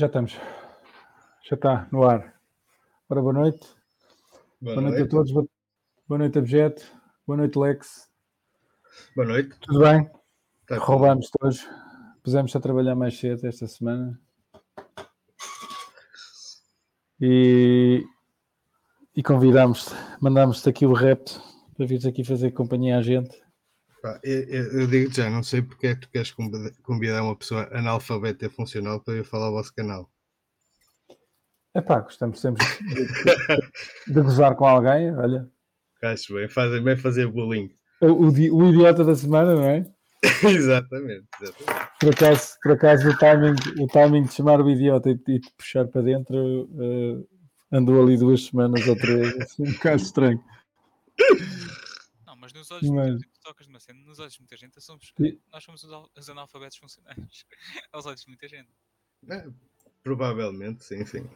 Já estamos. Já está no ar. Ora, boa noite. Boa, Boa noite, noite. a todos. Boa, noite, Abjeto. Boa noite, Lex. Boa noite. Tudo bem? Tá. Roubámos todos. Pusemos a trabalhar mais cedo esta semana. E, e convidámos-te, mandámos-te aqui o repto para vires aqui fazer companhia à gente. Pá, eu, eu- eu digo já, não sei porque é que tu queres convid- convidar uma pessoa analfabeta e funcional para ir falar ao vosso canal. Epá, gostamos sempre de, de gozar com alguém. Olha, Acho bem, fazem bem fazer bullying. o, o di- o idiota da semana, não é? exatamente, exatamente. Por acaso, por acaso o, timing, o timing de chamar o idiota e, e de puxar para dentro eh, andou ali duas semanas ou três, assim, um bocado estranho. Não, mas nos olhos de Mas- tocas numa cena, nos olhos de muita gente, somos, nós somos os, al- os analfabetos funcionários. Aos olhos de muita gente. É, provavelmente, sim, sim.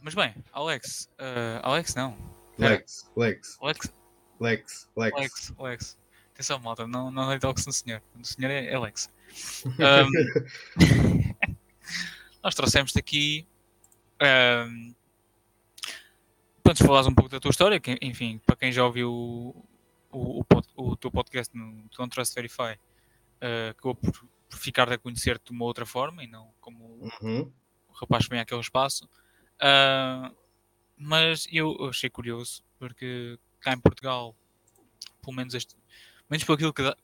Mas bem, Alex, eh, Alex não. Lex, Lex, Alex, Lex, Lex. Alex, Alex. Atenção, malta, não, não é Alex no senhor. O senhor é é Alex. Ahm, nós trouxemos-te aqui ahm, para nos falares um pouco da tua história, que, enfim, para quem já ouviu o, o, o o teu podcast no Don't Trust Verify, ah, acabou por, por ficar a conhecer-te de uma outra forma e não como Uhum. o rapaz que vem àquele espaço. Ah, mas eu achei curioso, porque cá em Portugal, pelo menos, este, menos por aquilo que, dá-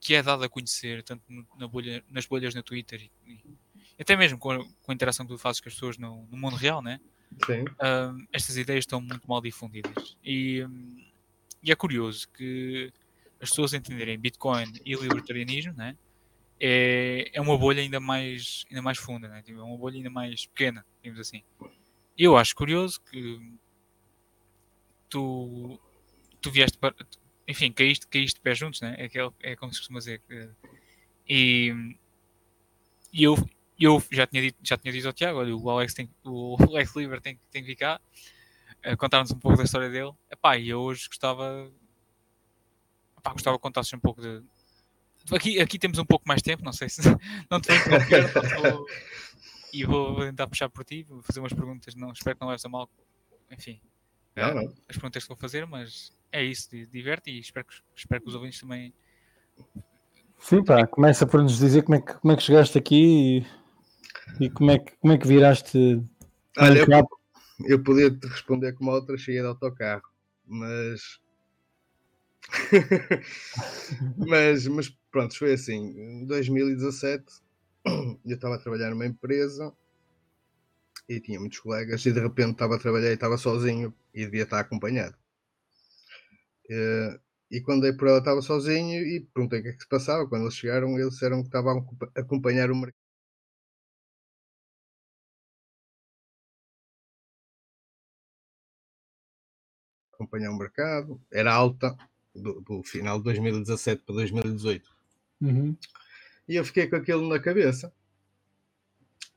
que é dado a conhecer, tanto na bolha, nas bolhas no Twitter e, e até mesmo com a, com a interação que tu fazes com as pessoas no, no mundo real, né? Estas ideias estão muito mal difundidas. E, hum, e é curioso que as pessoas entenderem Bitcoin e libertarianismo, né? É, é uma bolha ainda mais, ainda mais funda, né? Tipo, é uma bolha ainda mais pequena, digamos assim. Eu acho curioso que tu, tu vieste para. Enfim, caíste, caíste de pé juntos, né? É, é como se costuma dizer. que- E, e eu, eu já tinha dito, já tinha dito ao Tiago, olha, o Alex, tem, o Alex Liber tem, tem que vir cá a contar-nos um pouco da história dele. Epá, e eu hoje gostava, epá, gostava que contasses um pouco de. Aqui, aqui temos um pouco mais tempo, não sei se não te vou- e vou, vou tentar puxar por ti, vou fazer umas perguntas, não, espero que não leves a mal, enfim, Não, não. as perguntas que vou fazer, mas é isso, di- diverte e espero que, espero que os ouvintes também Sim, pá, começa por nos dizer como é que, como é que chegaste aqui e, e como, é que, como é que viraste. Olha, eu, eu podia te responder como a outra cheia de autocarro, mas. mas, mas pronto, foi assim. Em 2017 eu estava a trabalhar numa empresa e tinha muitos colegas e de repente estava a trabalhar e estava sozinho e devia estar acompanhado. Eh, E quando dei por ela estava sozinho e perguntei o que é que se passava. Quando eles chegaram, eles disseram que estavam a acompanhar o mercado. Acompanhar o mercado, era alta do, do final de 2017 para 2018. Uhum. E eu fiquei com aquilo na cabeça.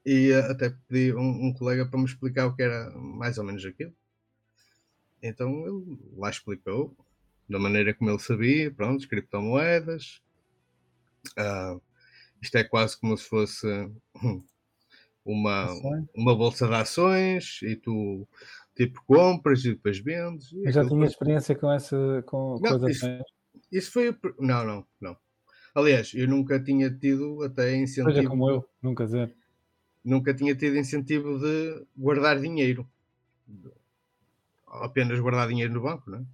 E eh, até pedi um, um colega para me explicar o que era mais ou menos aquilo. Então ele lá explicou, da maneira como ele sabia, pronto, as criptomoedas. Ah, isto é quase como se fosse hum, uma, uma bolsa de ações e tu tipo compras e depois vendes. e Eu já tinha experiência com essa com, Não, coisa isso- assim. Isso foi. Não, não, não. Aliás, eu nunca tinha tido até Seja incentivo. como eu, nunca dizer. Nunca tinha tido incentivo de guardar dinheiro. Apenas guardar dinheiro no banco, não é?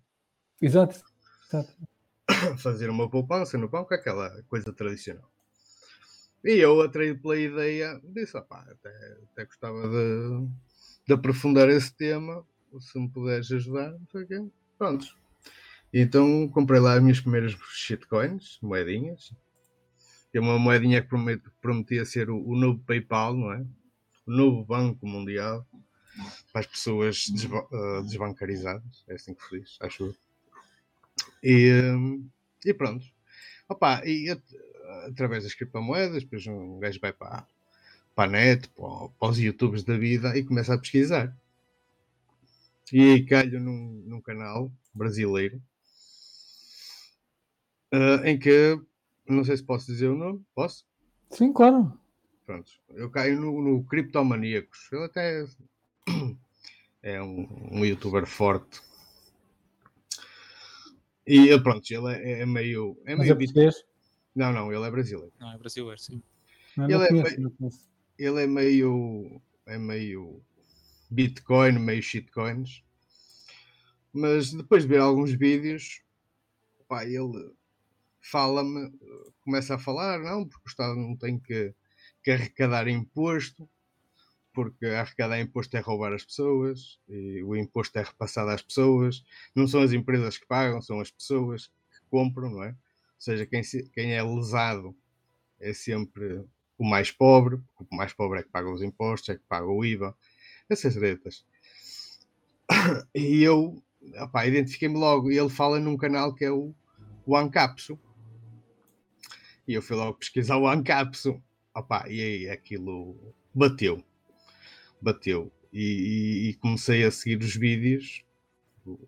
Exato. Exato. Fazer uma poupança no banco, aquela coisa tradicional. E eu, atraído pela ideia, disse: opá, até, até gostava de, de aprofundar esse tema, se me puderes ajudar, não sei o quê. Então comprei lá as minhas primeiras shitcoins, moedinhas. Que é uma moedinha que promet- prometia ser o, novo PayPal, não é? O novo Banco Mundial para as pessoas desba- ah, desbancarizadas. É assim que diz, acho eu. E, hum, e pronto. Opa, e at- através das criptomoedas, depois um gajo vai para, para a net, para, para os youtubers da vida e começa a pesquisar. E aí calho num, num canal brasileiro ah, em que não sei se posso dizer o nome, posso? Sim, claro. Pronto, eu caio no, no Criptomaníacos. Ele até é um, um youtuber forte. E ele, pronto, ele é, é meio. É Mas meio é bit- português? Não, não, ele é brasileiro. Não, é brasileiro, sim. Não, não Ele é conheço, meio- não conheço. Ele é meio. É meio. Bitcoin, meio shitcoins. Mas depois de ver alguns vídeos, pá, ele fala-me, começa a falar, não, porque o Estado não tem que, que arrecadar imposto, porque arrecadar imposto é roubar as pessoas, e o imposto é repassado às pessoas, não são as empresas que pagam, são as pessoas que compram, não é? Ou seja, quem, quem é lesado é sempre o mais pobre, porque o mais pobre é que paga os impostos, é que paga o IVA, essas tretas. E eu, opá, identifiquei-me logo, e ele fala num canal que é o, o Ancapso. E eu fui logo pesquisar o Ancapso. Opá, e aí aquilo bateu. Bateu. E, e- e comecei a seguir os vídeos do,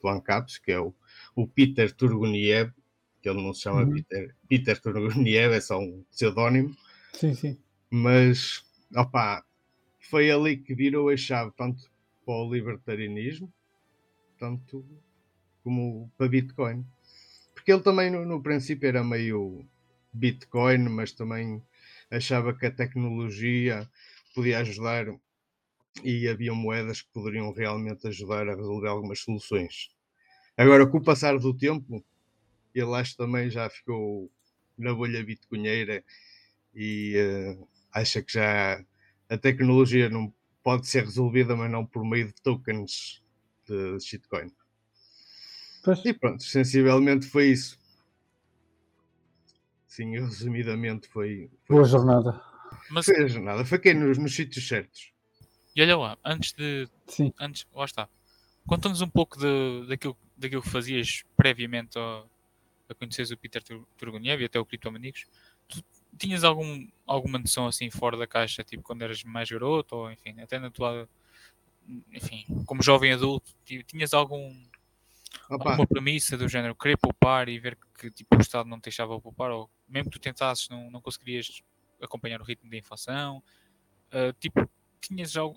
do Ancapso, que é o, o Peter Turguniev, que ele não se chama Uhum. Peter, Peter Turguniev, é só um pseudónimo Sim, sim. mas opá, foi ali que virou a chave tanto para o libertarianismo, tanto como para Bitcoin. Porque ele também no, no princípio era meio Bitcoin, mas também achava que a tecnologia podia ajudar e havia moedas que poderiam realmente ajudar a resolver algumas soluções. Agora, com o passar do tempo, ele acho também já ficou na bolha bitcoinheira e eh, acha que já a tecnologia não pode ser resolvida, mas não por meio de tokens de shitcoin. Pois, E pronto, sensivelmente foi isso. Sim, resumidamente foi. foi boa jornada. Mas, Fez nada, foi quem nos, nos sítios certos. e olha lá, antes de. Sim. Antes, lá está. Conta-nos um pouco de, daquilo, daquilo que fazias previamente ao, a conheceres o Peter Tur- Turguniev e até o Criptomanicos. Tu tinhas algum, alguma noção assim fora da caixa, tipo quando eras mais garoto, ou enfim, até na tua. Enfim, como jovem adulto, ti- tinhas algum, Opa, alguma premissa do género querer poupar e ver que tipo, o Estado não te deixava poupar, ou mesmo que tu tentasses, não, não conseguirias acompanhar o ritmo da inflação? Ah, tipo, tinhas algo,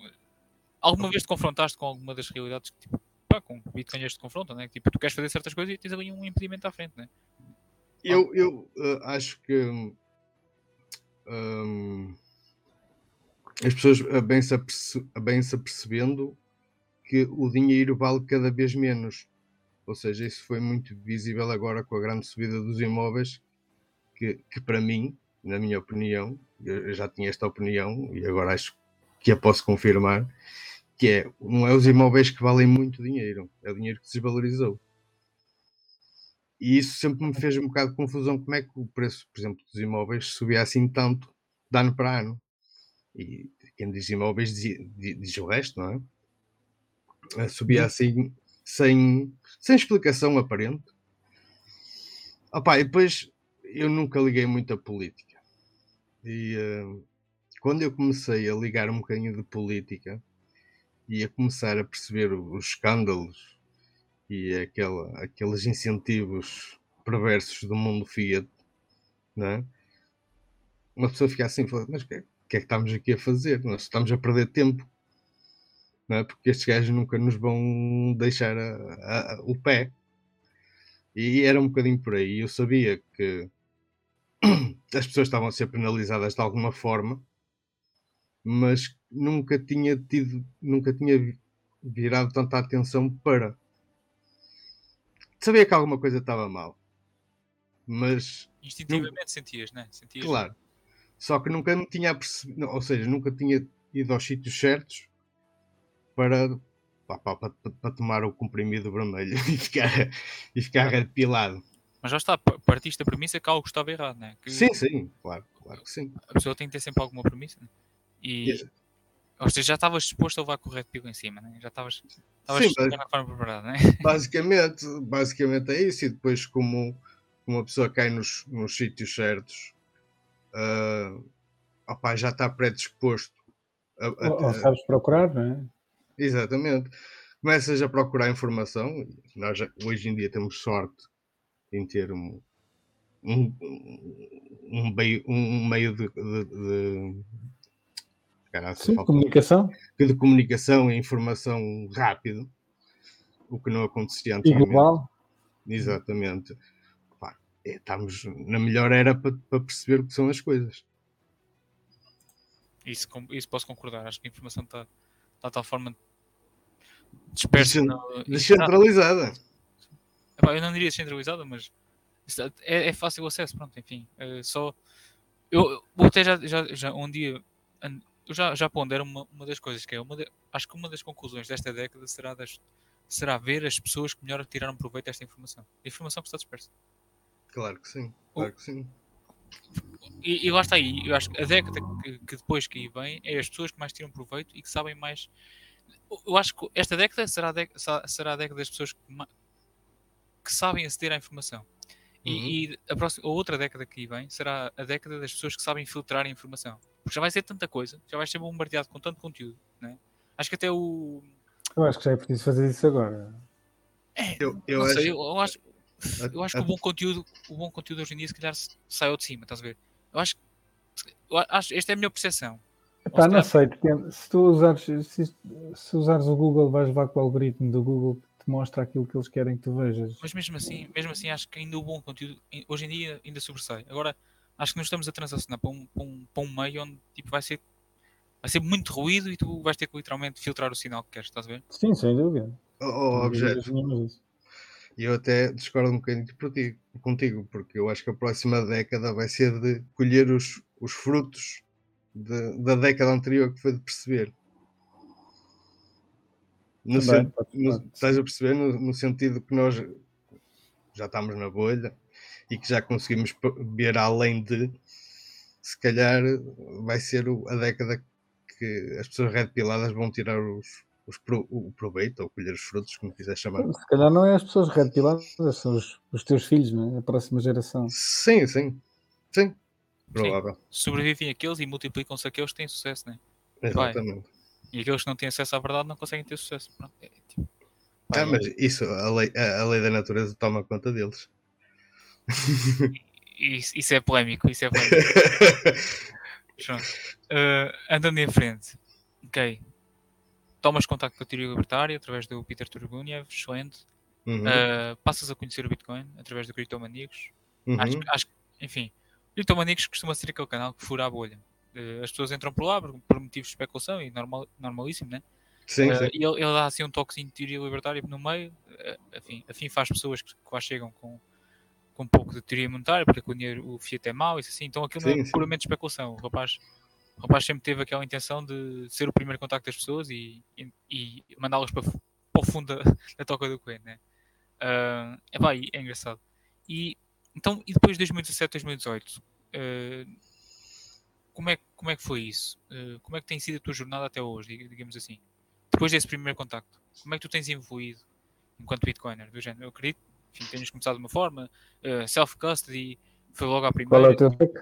alguma vez te confrontaste com alguma das realidades que tipo, pá, com bitcoinheiros te confrontam, né? Tipo, tu queres fazer certas coisas e tens ali um impedimento à frente, né? eu, eu eh, acho que hum, as pessoas eh, bem se, aperce- bem se apercebendo que o dinheiro vale cada vez menos. Ou seja, isso foi muito visível agora com a grande subida dos imóveis, que, que para mim, na minha opinião, eu já tinha esta opinião e agora acho que a posso confirmar, que é, não é os imóveis que valem muito dinheiro, é o dinheiro que se desvalorizou. E isso sempre me fez um bocado de confusão, como é que o preço, por exemplo, dos imóveis subia assim tanto de ano para ano. E quem diz imóveis diz, diz o resto, não é? Eh, Subia assim, sem, sem explicação aparente. Opa, e depois eu nunca liguei muito a política. E eh, quando eu comecei a ligar um bocadinho de política e a começar a perceber os escândalos e aquela, aqueles incentivos perversos do mundo Fiat, é? uma pessoa fica assim, mas o que, é- que estamos aqui a fazer? Nós estamos a perder tempo, é? porque estes gajos nunca nos vão deixar a- a- a- o pé. E era um bocadinho por aí. Eu sabia que as pessoas estavam a ser penalizadas de alguma forma, mas nunca tinha tido, nunca tinha vi- virado tanta atenção para. Sabia que alguma coisa estava mal, mas Instintivamente sentias, né? Sentias, Claro. Só que nunca me tinha percebido, ou seja, nunca tinha ido aos sítios certos para, pá, para, para tomar o comprimido vermelho e ficar, e ficar arrepilado. Mas já está, pa- partiste da premissa que algo estava errado, né? Que Sim, sim, claro, claro que sim. a pessoa tem que ter sempre alguma premissa, né? E, Yes. Ou seja, já estavas disposto a levar com o Red Pill em cima, né? Já estavas alguma forma preparado, né? Basicamente, basicamente é isso. E depois, como uma pessoa cai nos, nos sítios certos, ah, opá, já está predisposto. A, a- Ou, ou sabes procurar, não é? Exatamente. Começas a procurar informação. Nós já- hoje em dia temos sorte em ter um- um, um, meio, um meio de, de, Sim, comunicação. de comunicação e informação rápido, o que não acontecia antes. E global. Exatamente. Pá, é, estamos na melhor era para, para perceber o que são as coisas. Isso, isso posso concordar. Acho que a informação está, está de tal forma dispersa. Descentralizada. Eu não diria descentralizada, mas é, é fácil o acesso. Pronto, enfim. É só. Eu, eu até já, já, já um dia eu já, já pondero uma, uma das coisas que é uma de, acho que uma das conclusões desta década será, das, será ver as pessoas que melhor tiraram proveito desta informação. A informação que está dispersa. Claro que sim, claro que sim. E, e lá está aí, eu acho que a década que, que, depois que aí vem é as pessoas que mais tiram proveito e que sabem mais. Eu acho que esta década será a década, será a década das pessoas que, que sabem aceder à informação. E, uhum. e a, próxima, a outra década que aí vem será a década das pessoas que sabem filtrar a informação. Porque já vai ser tanta coisa, já vai ser bombardeado com tanto conteúdo. Né? Acho que até o. Eu acho que já é preciso fazer isso agora. É, eu, eu, acho... Sei, eu, eu, acho... eu acho que o bom conteúdo, o bom conteúdo hoje em dia, se calhar saiu de cima, estás a ver? Eu acho eu acho, esta é a minha percepção. Pá, não sei, se tu usares, se, se, usares o Google, vais levar com o algoritmo do Google que te mostra aquilo que eles querem que tu vejas. Mas mesmo assim, mesmo assim acho que ainda o bom conteúdo hoje em dia ainda sobressai. Agora, acho que nós estamos a transacionar para um, para um, para um meio onde tipo, vai, ser, vai ser muito ruído e tu vais ter que literalmente filtrar o sinal que queres, estás a ver? Sim, sem dúvida. Oh, oh objeto. E eu até discordo um bocadinho contigo, contigo, porque eu acho que a próxima década vai ser de colher os, os frutos de, da década anterior que foi de perceber. No Também, no, estás a perceber? No, no, sentido que nós já estamos na bolha, e que já conseguimos ver além de, se calhar vai ser a década que as pessoas red piladas vão tirar os, os pro, o proveito ou colher os frutos, como quiser chamar. Se calhar não é as pessoas red piladas, são os, os teus filhos, não é? a próxima geração. Sim, sim, sim, provável. Sim. Sobrevivem aqueles e multiplicam-se aqueles que têm sucesso, não é? Exatamente. Vai. E aqueles que não têm acesso à verdade não conseguem ter sucesso. Pronto, é, tipo, ah, mas isso, a lei, a, a lei da natureza toma conta deles. Isso, isso, é polémico, isso é polémico. uh, andando em frente, ok. Tomas contato com a teoria libertária através do Peter Turguniev, excelente. Uhum. Uh, passas a conhecer o Bitcoin através do Criptomaníacos. Uhum. Acho, acho Enfim, Criptomaníacos costuma ser aquele canal que fura a bolha. Uh, as pessoas entram por lá por, por motivos de especulação e normal, normalíssimo, né? Sim, sim. E ele, ele, dá assim um toquezinho de teoria libertária no meio. Uh, afim, afim faz pessoas que, que lá chegam com com um pouco de teoria monetária, porque o dinheiro, o Fiat é mau, isso assim, então aquilo sim, não é sim. puramente especulação. O rapaz, o rapaz sempre teve aquela intenção de ser o primeiro contacto das pessoas e, e, e mandá-las para, para, o fundo da, da toca do Coelho, né? Uh, é, pá, é engraçado. E, então, e depois de 2017, 2018, uh, como, é, como é que foi isso? Uh, como é que tem sido a tua jornada até hoje, digamos assim? Depois desse primeiro contacto, como é que tu tens evoluído enquanto Bitcoiner? Do género, eu acredito enfim, tens começado de uma forma, uh, self-custody foi logo à primeira. Qual é o teu pick?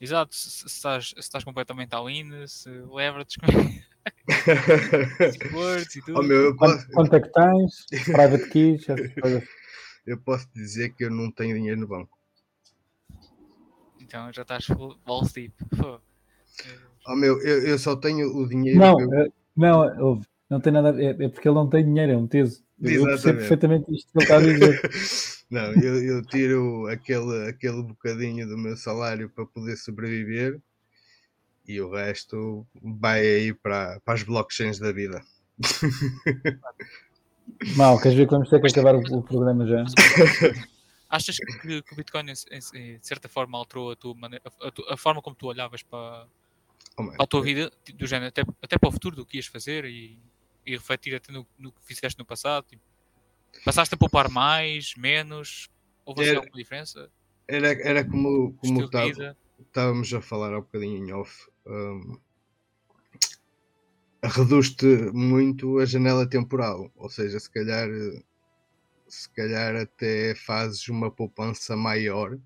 Exato, se, estás, se estás completamente all-in, se leverage words e tudo. Oh, meu, posso... Quanto é que tens? Private keys? eu posso dizer que eu não tenho dinheiro no banco. Então já estás full balls deep. Oh, meu, eu, eu só tenho o dinheiro. Não, eu... Eh, não, não tem nada. É, é porque ele não tem dinheiro, é um teso. Eu percebo perfeitamente isto que ele está a dizer. Não, eu, eu, tiro aquele, aquele bocadinho do meu salário para poder sobreviver e o resto vai aí para, para as blockchains da vida. Mal, queres ver que vamos ter que acabar o, o programa já? Achas que, que, o Bitcoin, de certa forma, alterou a, tua maneira, a, tua, a forma como tu olhavas para, oh, para a tua vida, do género, até, até para o futuro, do que ias fazer e e refletir até no, no que fizeste no passado? Tipo, passaste a poupar mais, menos? Houve assim era, alguma diferença? Era, era como, como estávamos a falar há um bocadinho em off. Um, reduz-te muito a janela temporal, ou seja, se calhar se calhar até fazes uma poupança maior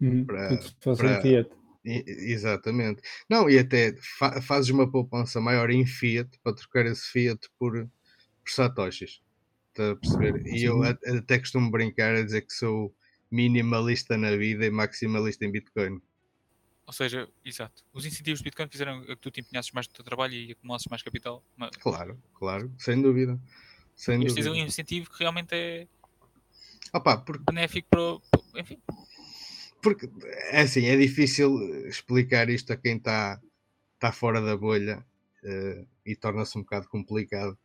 uhum, para, para, Exatamente. Não, e até fa fazes uma poupança maior em Fiat para trocar esse Fiat por, por Satoshis. Está a perceber? E eu até costumo brincar a dizer que sou minimalista na vida e maximalista em Bitcoin. Ou seja, exato. Os incentivos de Bitcoin fizeram que tu te empenhasses mais no teu trabalho e acumulasses mais capital. Mas Claro, claro, sem dúvida. Sem este é um dúvida. incentivo que realmente é Opa, porque, benéfico para. o- para- Enfim, porque é assim, é difícil explicar isto a quem está tá fora da bolha eh, e torna-se um bocado complicado.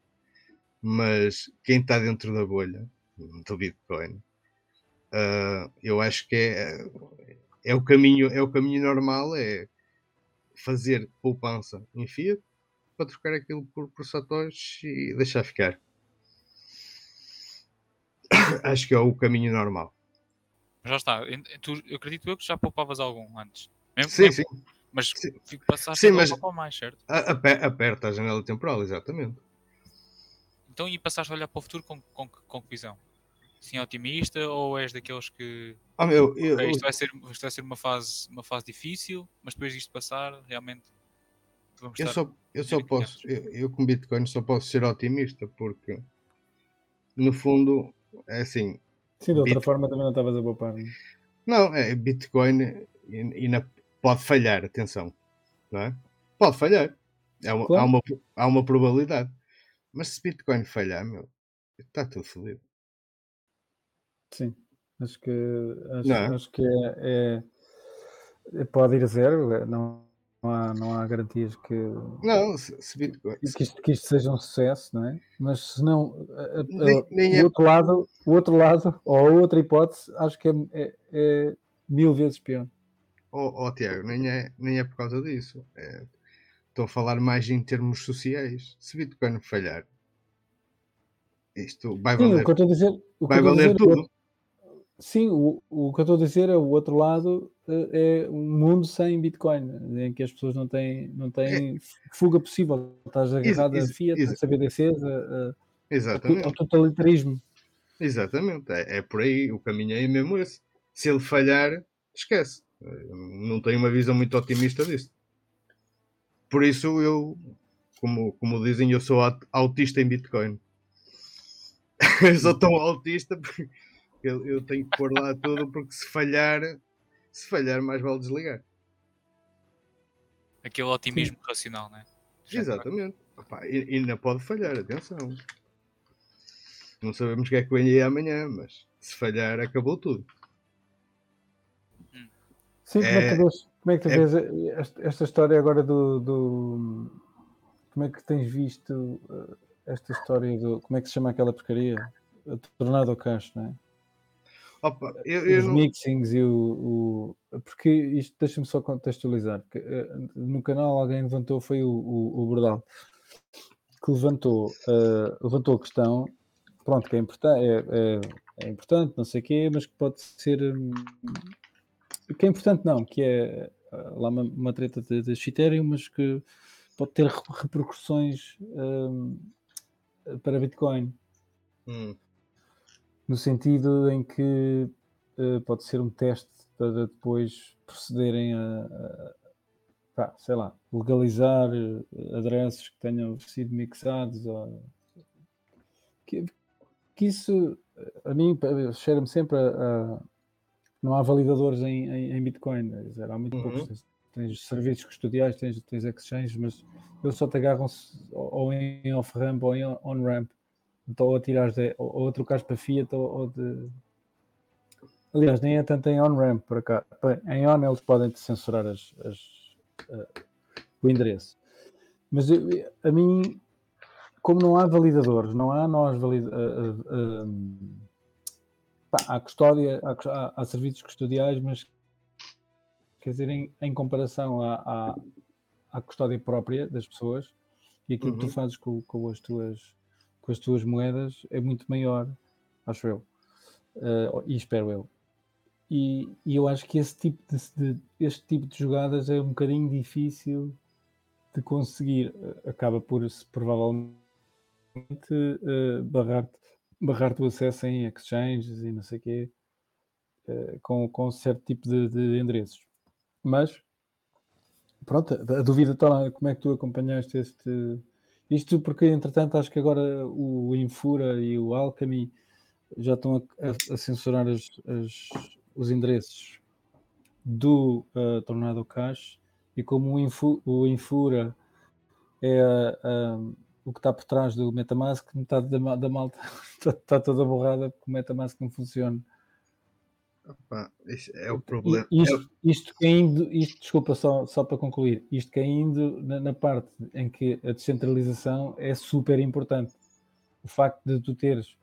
Mas quem está dentro da bolha do Bitcoin, eh, eu acho que é, é o caminho, é o caminho normal, é fazer poupança em fiat para trocar aquilo por, por satoshis e deixar ficar. Acho que é o caminho normal. Mas já está. Tu, eu acredito eu que já poupavas algum antes. Mesmo, Sim, mesmo- sim. Mas Sim. fico passaste Sim, a mas- poupar mais, certo? A- ape- Aperta a janela temporal, exatamente. Então e passaste a olhar para o futuro com, com, com que visão? Sim, otimista ou és daqueles que Oh, meu, eu, ok, isto, vai ser, isto vai ser uma fase, uma fase difícil, mas depois disto passar, realmente vamos eu só, eu só posso, eu, eu com Bitcoin só posso ser otimista porque no fundo é assim, Sim, de outra Bit- forma também não estavas a poupar. não é? não, é Bitcoin e, e na- pode falhar, atenção, não é? Pode falhar. É uma- Claro. há, uma, há uma probabilidade. Mas se Bitcoin falhar, meu, está tudo fodido. Sim, acho que, acho, é? acho que é, é- é- pode ir a zero, não, não, há, não há garantias que, Não, se, se Bitcoin. que, isto, que isto seja um sucesso, não é? Mas se não, o, é- outro lado, o outro lado, ou a outra hipótese, acho que é, é- é mil vezes pior. Oh, oh, Tiago, nem é, nem é por causa disso. É, estou a falar mais em termos sociais. Se Bitcoin falhar, isto vai Sim, o valer, que eu estou a dizer, vai valer dizer é tudo. Sim, o, o que eu estou a dizer é o outro lado eh, é um mundo sem Bitcoin, em que as pessoas não têm, não têm fuga possível. Estás agarrado a Fiat, a CBDCs, a, ao totalitarismo. Exatamente, é, é por aí, o caminho é mesmo esse. Se ele falhar, esquece. Não tenho uma visão muito otimista disso. Por isso eu, como, como dizem, eu sou aut- autista em Bitcoin. eu sou tão autista porque eu, eu tenho que pôr lá tudo porque se falhar, se falhar mais vale desligar. Aquele otimismo racional, né? Já Exatamente. Opa, ainda pode falhar, atenção. Não sabemos o que é que vem aí amanhã, mas se falhar acabou tudo. Sim, como é que É- tu vês, como é que tu é- vês esta, esta história agora do, do- Como é que tens visto eh, esta história do. Como é que se chama aquela porcaria? A Tornado Cash, não é? Opa, eu, eu Os mixings e o. o- porque isto deixa-me só contextualizar. que, eh, no canal alguém levantou, foi o, o, o Bordal, que levantou, eh, levantou a questão, pronto, que é importante, é, é- é importante, não sei o quê, mas que pode ser. hum, que é importante não, que é eh, lá uma, uma treta de, de Ethereum, mas que pode ter re- repercussões hum, para Bitcoin Hum, no sentido em que eh, pode ser um teste para depois procederem a, a- pá, sei lá, legalizar eh, adereços que tenham sido mixados ou que, que isso eh, a mim pa- cheira-me sempre a, a- não há validadores em, em, em Bitcoin, dizer, há muito Uhum. poucos tens, tens serviços custodiais, tens, tens exchanges, mas eles só te agarram ou ou em off-ramp ou em on-ramp então, ou a tirares de, ou, ou a trocares para Fiat ou, ou de. Aliás, nem é tanto em on-ramp para cá. Em on eles podem te censurar as, as, eh, o endereço. Mas eu- a mim, como não há validadores, não há nós valid, eh, pá, há custódia, há, há- serviços custodiais, mas quer dizer, em, em comparação à, à, à custódia própria das pessoas e aquilo que Uhum. tu fazes com, com as tuas com as tuas moedas é muito maior, acho eu. Eh, e espero eu. E, e eu acho que esse tipo de, de- este tipo de jogadas é um bocadinho difícil de conseguir. Eh, Acaba por se provavelmente eh, barrar-te barrar o acesso em exchanges e não sei o quê, eh, com, com certo tipo de, de endereços. Mas pronto, a, a dúvida está lá, como é que tu acompanhaste este. Isto porque, entretanto, acho que agora o Infura e o Alchemy já estão a, a- a censurar as- as- os endereços do uh, Tornado Cash e como o, Infu- o Infura é uh, o que está por trás do Metamask, metade da, da malta está toda borrada porque o Metamask não funciona. Isso é o problema. Isto, isto caindo, isto, desculpa, só, só para concluir, isto caindo na, na parte em que a descentralização é super importante. O facto de tu teres,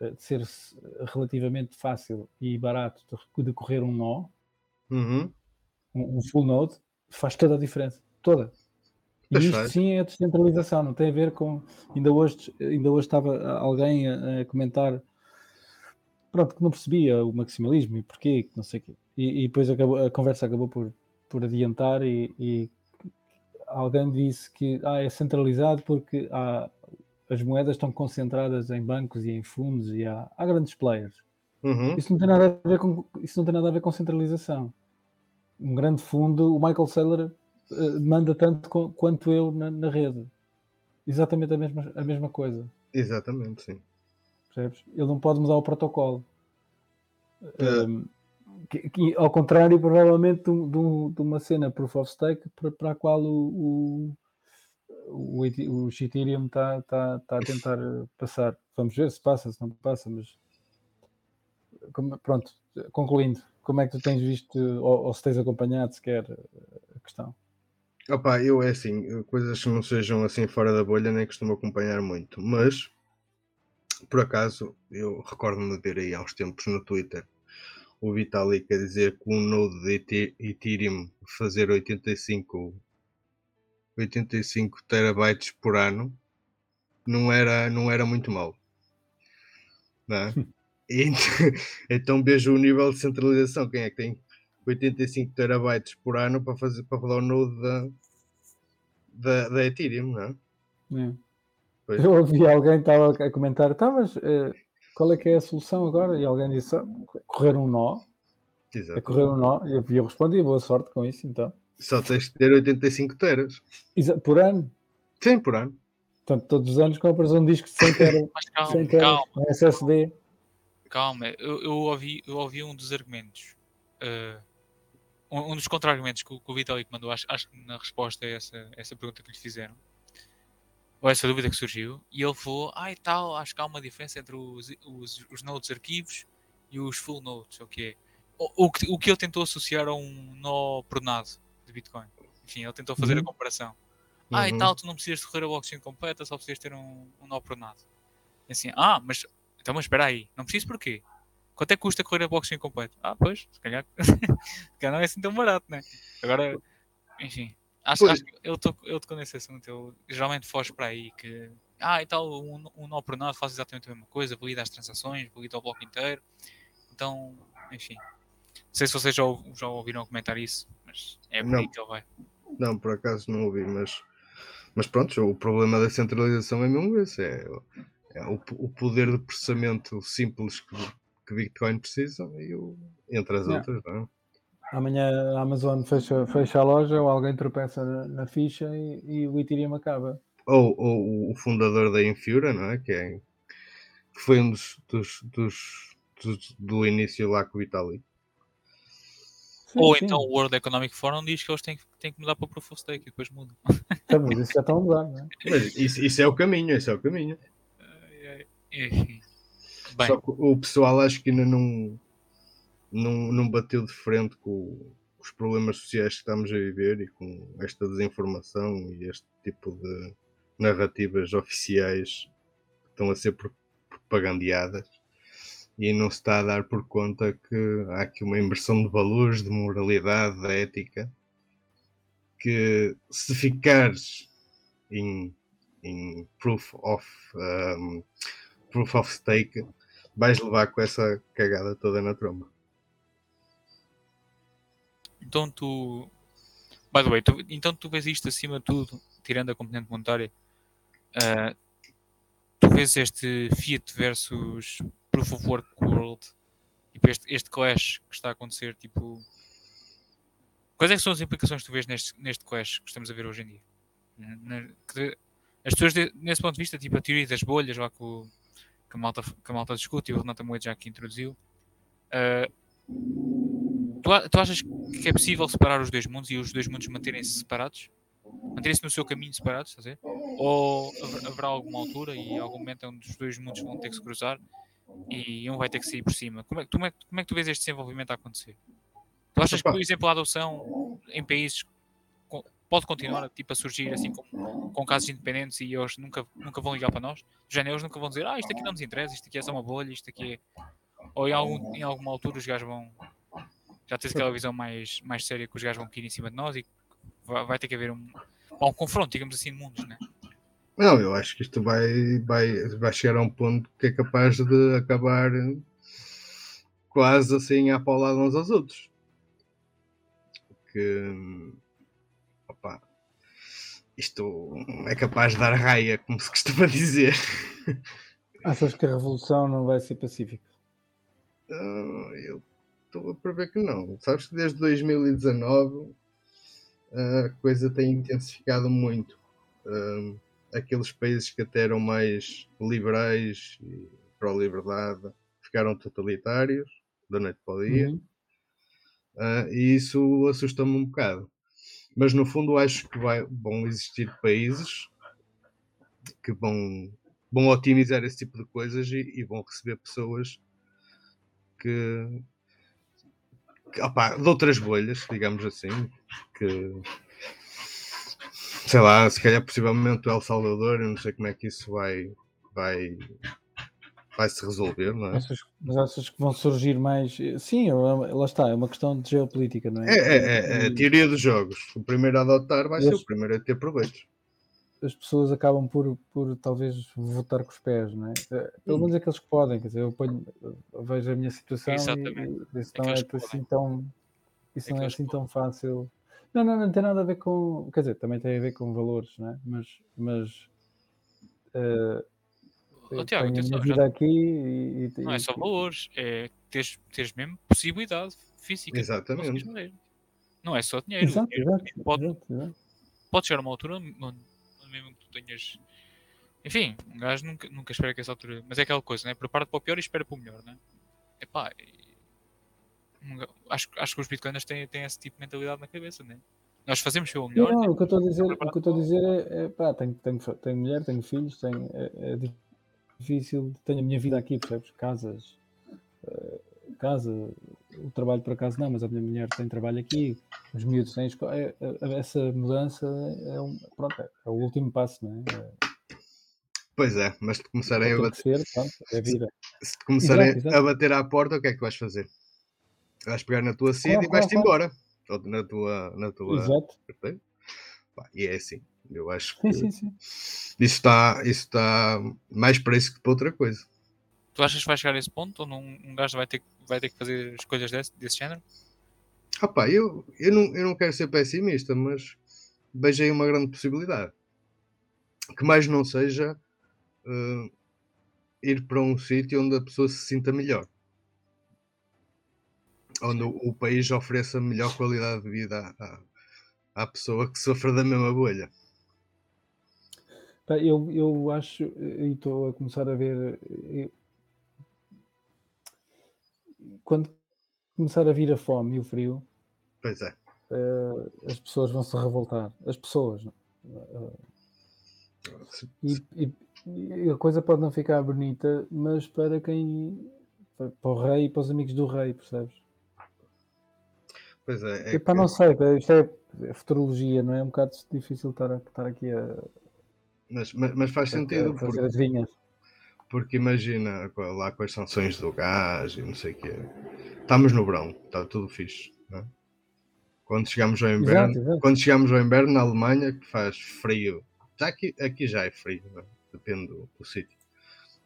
eh, de ser s- relativamente fácil e barato de, correr um nó, Uhum. um, um full node, faz toda a diferença. Toda. E isto sim é a descentralização, não tem a ver com. Ainda hoje, ainda hoje estava alguém a, a comentar pronto, que não percebia o maximalismo e porquê, que não sei o quê. E, e depois acabou- a conversa acabou por, por adiantar e, e alguém disse que ah, é centralizado porque há, as moedas estão concentradas em bancos e em fundos e há, há grandes players. Uhum. Isso não tem nada a ver com isso não tem nada a ver com centralização. Um grande fundo, o Michael Saylor eh, manda tanto co- quanto eu na, na rede. Exatamente a mesma, a mesma coisa. Exatamente, sim. Percebes? Ele não pode mudar o protocolo. É. Um, que- que, ao contrário, provavelmente, de, um- de um- uma cena proof of stake para, para a qual o, o, o, o Ethereum está está- está a tentar eh, passar. Vamos ver se passa, se não passa, mas como- pronto, concluindo, como é que tu tens visto ou, ou se tens acompanhado sequer a questão? Opa, eu é assim, coisas que não sejam assim fora da bolha nem costumo acompanhar muito, mas por acaso eu recordo-me de ver aí há uns tempos no Twitter o Vitalik a dizer que um node de Ethe- Ethereum fazer 85, 85 terabytes por ano não era, não era muito mal. É? Ent- então vejo o nível de centralização. Quem é que tem 85 terabytes por ano para fazer para rodar o node da, da, da Ethereum, não é? É. Pois. Eu ouvi alguém que estava a comentar, tá, mas eh, qual é que é a solução agora? E alguém disse, "Ah, correr um nó, é Exato. correr um nó. E eu, eu respondi, boa sorte com isso, então. Só tens de ter 85 teras. Exa- Por ano. Sim, por ano. Portanto, todos os anos compras um disco de 100 teras, Mas calma, 100 teras, calma, um SSD. calma. Eu, eu, ouvi, eu ouvi um dos argumentos. eh, um, um dos contra-argumentos que, o- que o Vitalik mandou, acho, acho que na resposta a essa, essa pergunta que lhe fizeram, ou essa dúvida que surgiu, e ele falou: Ah, e tal, acho que há uma diferença entre os, os, os nodes arquivos e os full nodes, o que? O, o, que, ele tentou associar a um nó pronado de Bitcoin. Enfim, ele tentou fazer a Uhum. comparação. Ah, e Uhum. tal, tu não precisas correr a blockchain completa, só precisas ter um, um nó pronado. E assim, ah, mas então, mas espera aí, não preciso porquê? Quanto é que custa correr a blockchain completa? Ah, pois, se calhar, se calhar não é assim tão barato, né? Agora, enfim, acho, acho que eu estou eu tô nesse assunto, eu geralmente foge para aí que, ah, e tal, um, um nó pronado faz exatamente a mesma coisa, valida as transações, valida o bloco inteiro, então, enfim. Não sei se vocês já, já ouviram comentar isso, mas é por Não. aí que ele vai. Não, por acaso não ouvi, mas, mas pronto, o problema da centralização é mesmo esse. É, é o, o poder de processamento simples que, que Bitcoin precisa e o, entre as Yeah. outras, não é? Amanhã a Amazon fecha, fecha a loja ou alguém tropeça na, na ficha e, e o Ethereum acaba. Ou, ou o fundador da Infura, não é? Que, é, que foi um dos, dos, dos, dos- do início lá com o Vitalik. Sim, Ou sim. então o World Economic Forum diz que eles têm, que- têm que mudar para o Proof of Stake e depois mudam. Tá, mas isso já está a mudar, não é? Mas isso, isso é o caminho, esse é o caminho. Enfim. Bem, Só que o pessoal acho que ainda não, não, não bateu de frente com os problemas sociais que estamos a viver e com esta desinformação e este tipo de narrativas oficiais que estão a ser pro- propagandeadas e não se está a dar por conta que há aqui uma inversão de valores, de moralidade, de ética que se ficares em, em proof of um, proof of stake vais levar com essa cagada toda na tromba. Então tu. By the way, tu- então tu vês isto acima de tudo, tirando a componente monetária, ah, tu vês este Fiat versus Proof of Work World, tipo este, este clash que está a acontecer, tipo. Quais é são as implicações que tu vês neste, neste clash que estamos a ver hoje em dia? Na- que- as pessoas, de- nesse ponto de vista, tipo a teoria das bolhas, lá que, o- que, a malta, que a malta discute e o Renato Moedo já aqui introduziu. Uh, tu, tu achas que é possível separar os dois mundos e os dois mundos manterem-se separados? Manterem-se no seu caminho separados, estás a ver? Ou haver- haverá alguma altura e algum momento onde os dois mundos vão ter que se cruzar e um vai ter que sair por cima? Como é, que- como é, como é que tu vês este desenvolvimento a acontecer? Tu achas que, por exemplo, a adoção em países pode continuar tipo, a surgir assim com, com casos independentes e eles nunca, nunca vão ligar para nós? Género, eles nunca vão dizer, ah, isto aqui não nos interessa, isto aqui é só uma bolha, isto aqui é. Ou em, algum, em alguma altura os gajos vão. Já tens aquela visão mais, mais séria que os gajos vão cair em cima de nós e vai, vai ter que haver um, um confronto, digamos assim, de mundos, né? Não, eu acho que isto vai, vai, vai chegar a um ponto que é capaz de acabar quase assim a paulada uns aos outros. Que opa, isto é capaz de dar raia, como se costuma dizer. Achas que a revolução não vai ser pacífica? Ah, eu estou a prever que não. Sabes que desde 2019 a coisa tem intensificado muito. Ah, aqueles países que até eram mais liberais e pró-liberdade ficaram totalitários da noite para o dia. Uhum. Ah, e isso assusta-me um bocado. Mas no fundo acho que vai, vão existir países que vão, vão otimizar esse tipo de coisas e, e vão receber pessoas que, opá, de outras bolhas, digamos assim, que sei lá, se calhar possivelmente o El Salvador, eu não sei como é que isso vai, vai, vai se resolver, não é? Achas, mas achas que vão surgir mais. Sim, é lá está, é uma questão de geopolítica, não é? É, é, é, é a teoria dos jogos. O primeiro a adotar vai ser o primeiro a ter proveitos. As pessoas acabam por, por talvez votar com os pés, não é? Eh, Pelo menos aqueles que podem, quer dizer, eu, ponho, eu vejo a minha situação Exatamente. e, isso não é Aqueles que assim tão. Isso não é Aqueles que assim tão fácil. Não, não, não tem nada a ver com. Quer dizer, também tem a ver com valores, não é? Mas. mas Ô, eu Tiago, tenho a atenção, minha já- vida aqui e, e- não é só valores, é teres, teres mesmo possibilidade física. de Exatamente. Não é só dinheiro. Exato, dinheiro exato, pode, exato, exato. pode chegar a uma altura onde, tenhas. Enfim, um gajo nunca, nunca espera que essa altura. Mas é aquela coisa, né? Prepara-te para o pior e espera para o melhor, né? Epá, um acho, acho que os bitcoiners têm, têm esse tipo de mentalidade na cabeça, né? Nós fazemos Não, melhor. não, o que eu estou a dizer, o que eu estou a dizer é, é pá, tenho, tenho, tenho mulher, tenho filhos, tenho, é, é difícil, tenho a minha vida aqui, percebes? Casas, eh, casa, o trabalho por acaso não, mas a minha mulher tem trabalho aqui, os miúdos têm escola, é, é- essa mudança é, um, pronto, é, é o último passo, não é? É, Pois é, mas se começarem a bater, ser, pronto, é vida. se te começarem Exato, exato. a bater à porta, o que é que vais fazer? Vais pegar na tua sede Claro, e vais-te claro, embora. Ou na tua. Na tua Exato? Pá, E é assim. Eu acho sim, que sim, sim. isso está isso está mais para isso que para outra coisa. Tu achas que vai chegar a esse ponto onde um, um gajo vai ter, que- vai ter que fazer escolhas desse, desse género? Ah pá, eu, eu, não, eu não quero ser pessimista, mas vejo aí uma grande possibilidade. Que mais não seja eh, ir para um sítio onde a pessoa se sinta melhor. Onde o, o país ofereça melhor qualidade de vida à, à- pessoa que sofre da mesma bolha. Eu, eu acho, e estou a começar a ver, eu- quando começar a vir a fome e o frio, Pois é. eh, as pessoas vão se revoltar. As pessoas. não? Se- E, e- e a coisa pode não ficar bonita, mas para quem. para o rei e para os amigos do rei, percebes? Pois é. é Epá, que- não sei, isto é futurologia, não é? É um bocado difícil estar, a- estar aqui a, mas, mas, mas faz a- sentido a fazer porque, adivinhas. Porque imagina lá com as sanções do gás e não sei o quê. Estamos no verão, está tudo fixe. não é? Quando chegamos ao inverno, Exato, exato. quando chegamos ao inverno na Alemanha, que faz frio, já aqui, aqui já é frio, é? depende do, do sítio.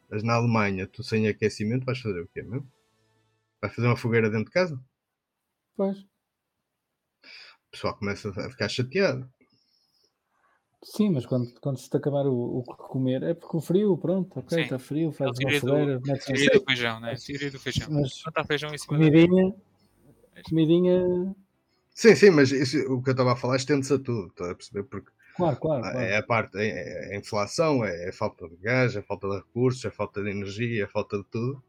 Mas na Alemanha, tu sem aquecimento, vais fazer o quê mesmo? Vais fazer uma fogueira dentro de casa? Pois. O pessoal começa a ficar chateado. Sim, mas quando, quando se te acabar o, o que comer, é porque o frio, pronto, ok, está frio, faz uma teoria do- fogueira, mete Teoria do feijão, né? Teoria do feijão. mas Plantar feijão em cima da comidinha, comidinha, Sim, sim, mas isso, o que eu estava a falar estende-se a tudo, estás a perceber? Porque Claro, claro, Ah, claro. É a parte, é a inflação, é a falta de gás, é a falta de recursos, é a falta de energia, é a falta de tudo.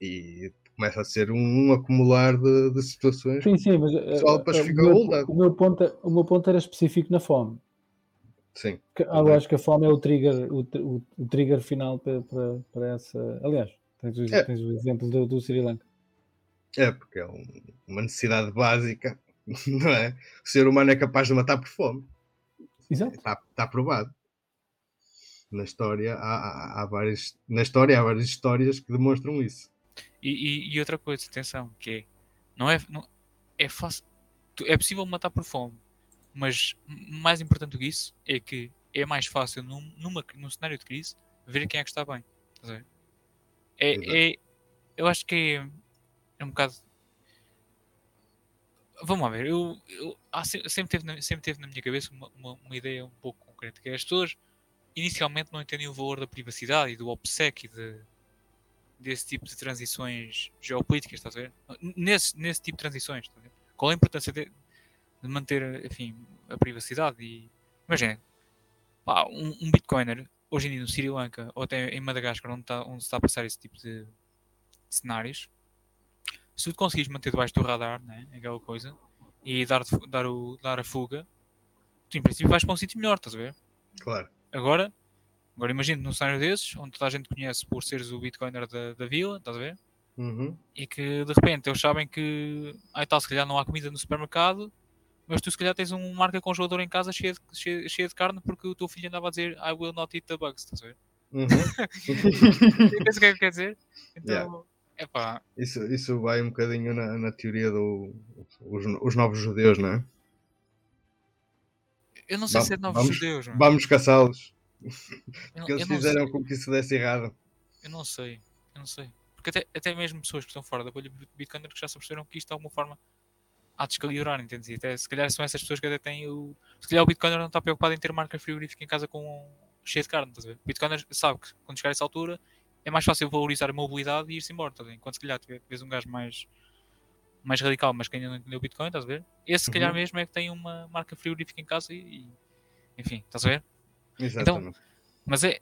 E começa a ser um, um acumular de, de situações. Sim, sim, mas eh, pessoal depois eh, o meu- o, meu ponto, é- o meu ponto era específico na fome. Sim, Que- Eu acho que a fome é o trigger, o, o- o trigger final para, para, para essa. Aliás, tens o, É. tens o exemplo do, do Sri Lanka. é porque é um- uma necessidade básica, não é? O ser humano é capaz de matar por fome. Exato. Está, está provado. Na história há, há- há várias, na história há várias histórias que demonstram isso. E, e- e outra coisa, atenção, que é, não é, não, é fácil, é possível matar por fome, mas mais importante do que isso é que é mais fácil num, numa, num cenário de crise ver quem é que está bem. É, é, eu acho que é, é um bocado. Vamos lá ver, eu, eu sempre, teve na, sempre teve na minha cabeça uma, uma, uma ideia um pouco concreta, que é as pessoas inicialmente não entendem o valor da privacidade e do OPSEC e de, desse tipo de transições geopolíticas, estás a ver? Nesse, nesse tipo de transições? Qual a importância de, de manter, enfim, a privacidade e... Imagina, pá, um, um Bitcoiner, hoje em dia no Sri Lanka, ou até em Madagascar, onde, está onde se está a passar esse tipo de, de cenários, se tu conseguires manter debaixo do radar, né, aquela coisa, e dar, dar, o, dar a fuga, tu em princípio vais para um sítio melhor, estás a ver? Claro. Agora, agora imagina num cenário desses, onde toda a gente conhece por seres o Bitcoiner da, da vila, estás a ver? Uhum. E que de repente eles sabem que, ai tal, se calhar não há comida no supermercado, mas tu se calhar tens um marca congelador em casa cheio de, cheio, cheio de carne porque o teu filho andava a dizer I will not eat the bugs, estás a ver? Uhum. O que é que quer dizer? Então, é pá, Isso, isso vai um bocadinho na, na teoria do os, os novos judeus, não é? eu não sei Va- se é de novos vamos- judeus, mano. Vamos caçá-los. Porque eles fizeram sei. com que isso desse errado. Eu não sei, eu não sei. Porque até, até mesmo pessoas que estão fora da bolha Bitcoiner que já se perceberam que isto de alguma forma há de descalibrar, entendes? E até se calhar são essas pessoas que até têm o. Se calhar o Bitcoiner não está preocupado em ter marca frigorífica em casa com cheia de carne, estás a ver? O Bitcoiner sabe que quando chegar a essa altura é mais fácil valorizar a mobilidade e ir-se embora, estás a ver? Enquanto se calhar tiver- vês um gajo mais, mais radical, mas que ainda não entendeu o Bitcoin, estás a ver? Esse se calhar Uhum. mesmo é que tem uma marca frigorífica em casa e, e- enfim, estás a ver? Exatamente. Mas é.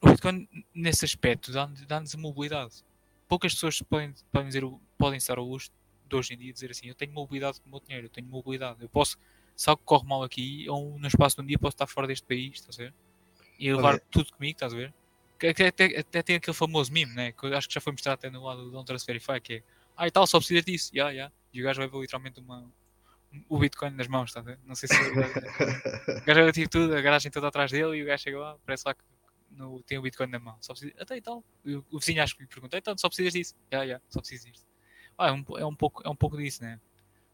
O Bitcoin, nesse aspecto, dá-nos dá-nos a mobilidade. Poucas pessoas podem, podem, dizer, podem estar ao luxo de hoje em dia dizer assim: Eu tenho mobilidade com o meu dinheiro, eu tenho mobilidade. Eu posso, se algo corre mal aqui, ou no espaço de um dia, posso estar fora deste país, estás a ver? E levar Olha- tudo comigo, estás a ver? Até, até, até tem aquele famoso meme, né? Que eu acho que já foi mostrado até no lado do Verify, que é Ah, e tal, só precisas disso. Ya, ya. E o gajo leva literalmente uma, um- o Bitcoin nas mãos, estás a ver? Não sei se. O gajo leva tipo tudo, a garagem toda atrás dele e o gajo chega lá, parece lá que no, tem o Bitcoin na mão. Só precisa, até e tal. E o, o vizinho acho que lhe pergunta, então só precisas disso. Já, já, só precisas disto. Ah, é, um, é, um pouco, é um pouco disso, né?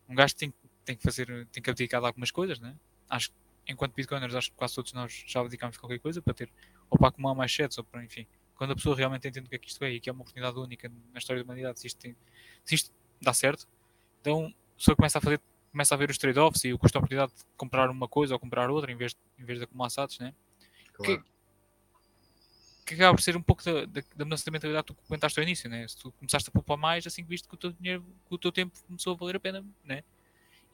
Um gajo tem, tem que fazer, tem que abdicar de algumas coisas, né? Acho que enquanto Bitcoiners, acho que quase todos nós já abdicamos qualquer coisa para ter, ou para acumular mais sets, ou para, enfim. Quando a pessoa realmente entende o que é que isto é e que é uma oportunidade única na história da humanidade, se isto, tem, se isto dá certo, então a pessoa começa a fazer, começa a ver os trade-offs e o custo de oportunidade de comprar uma coisa ou comprar outra em vez, em vez de acumular sats, né? Claro. que acaba por ser um pouco da, da, da mudança da mentalidade que tu comentaste ao início, né? Se tu começaste a poupar mais, assim que viste que o teu dinheiro, que o teu tempo começou a valer a pena, né?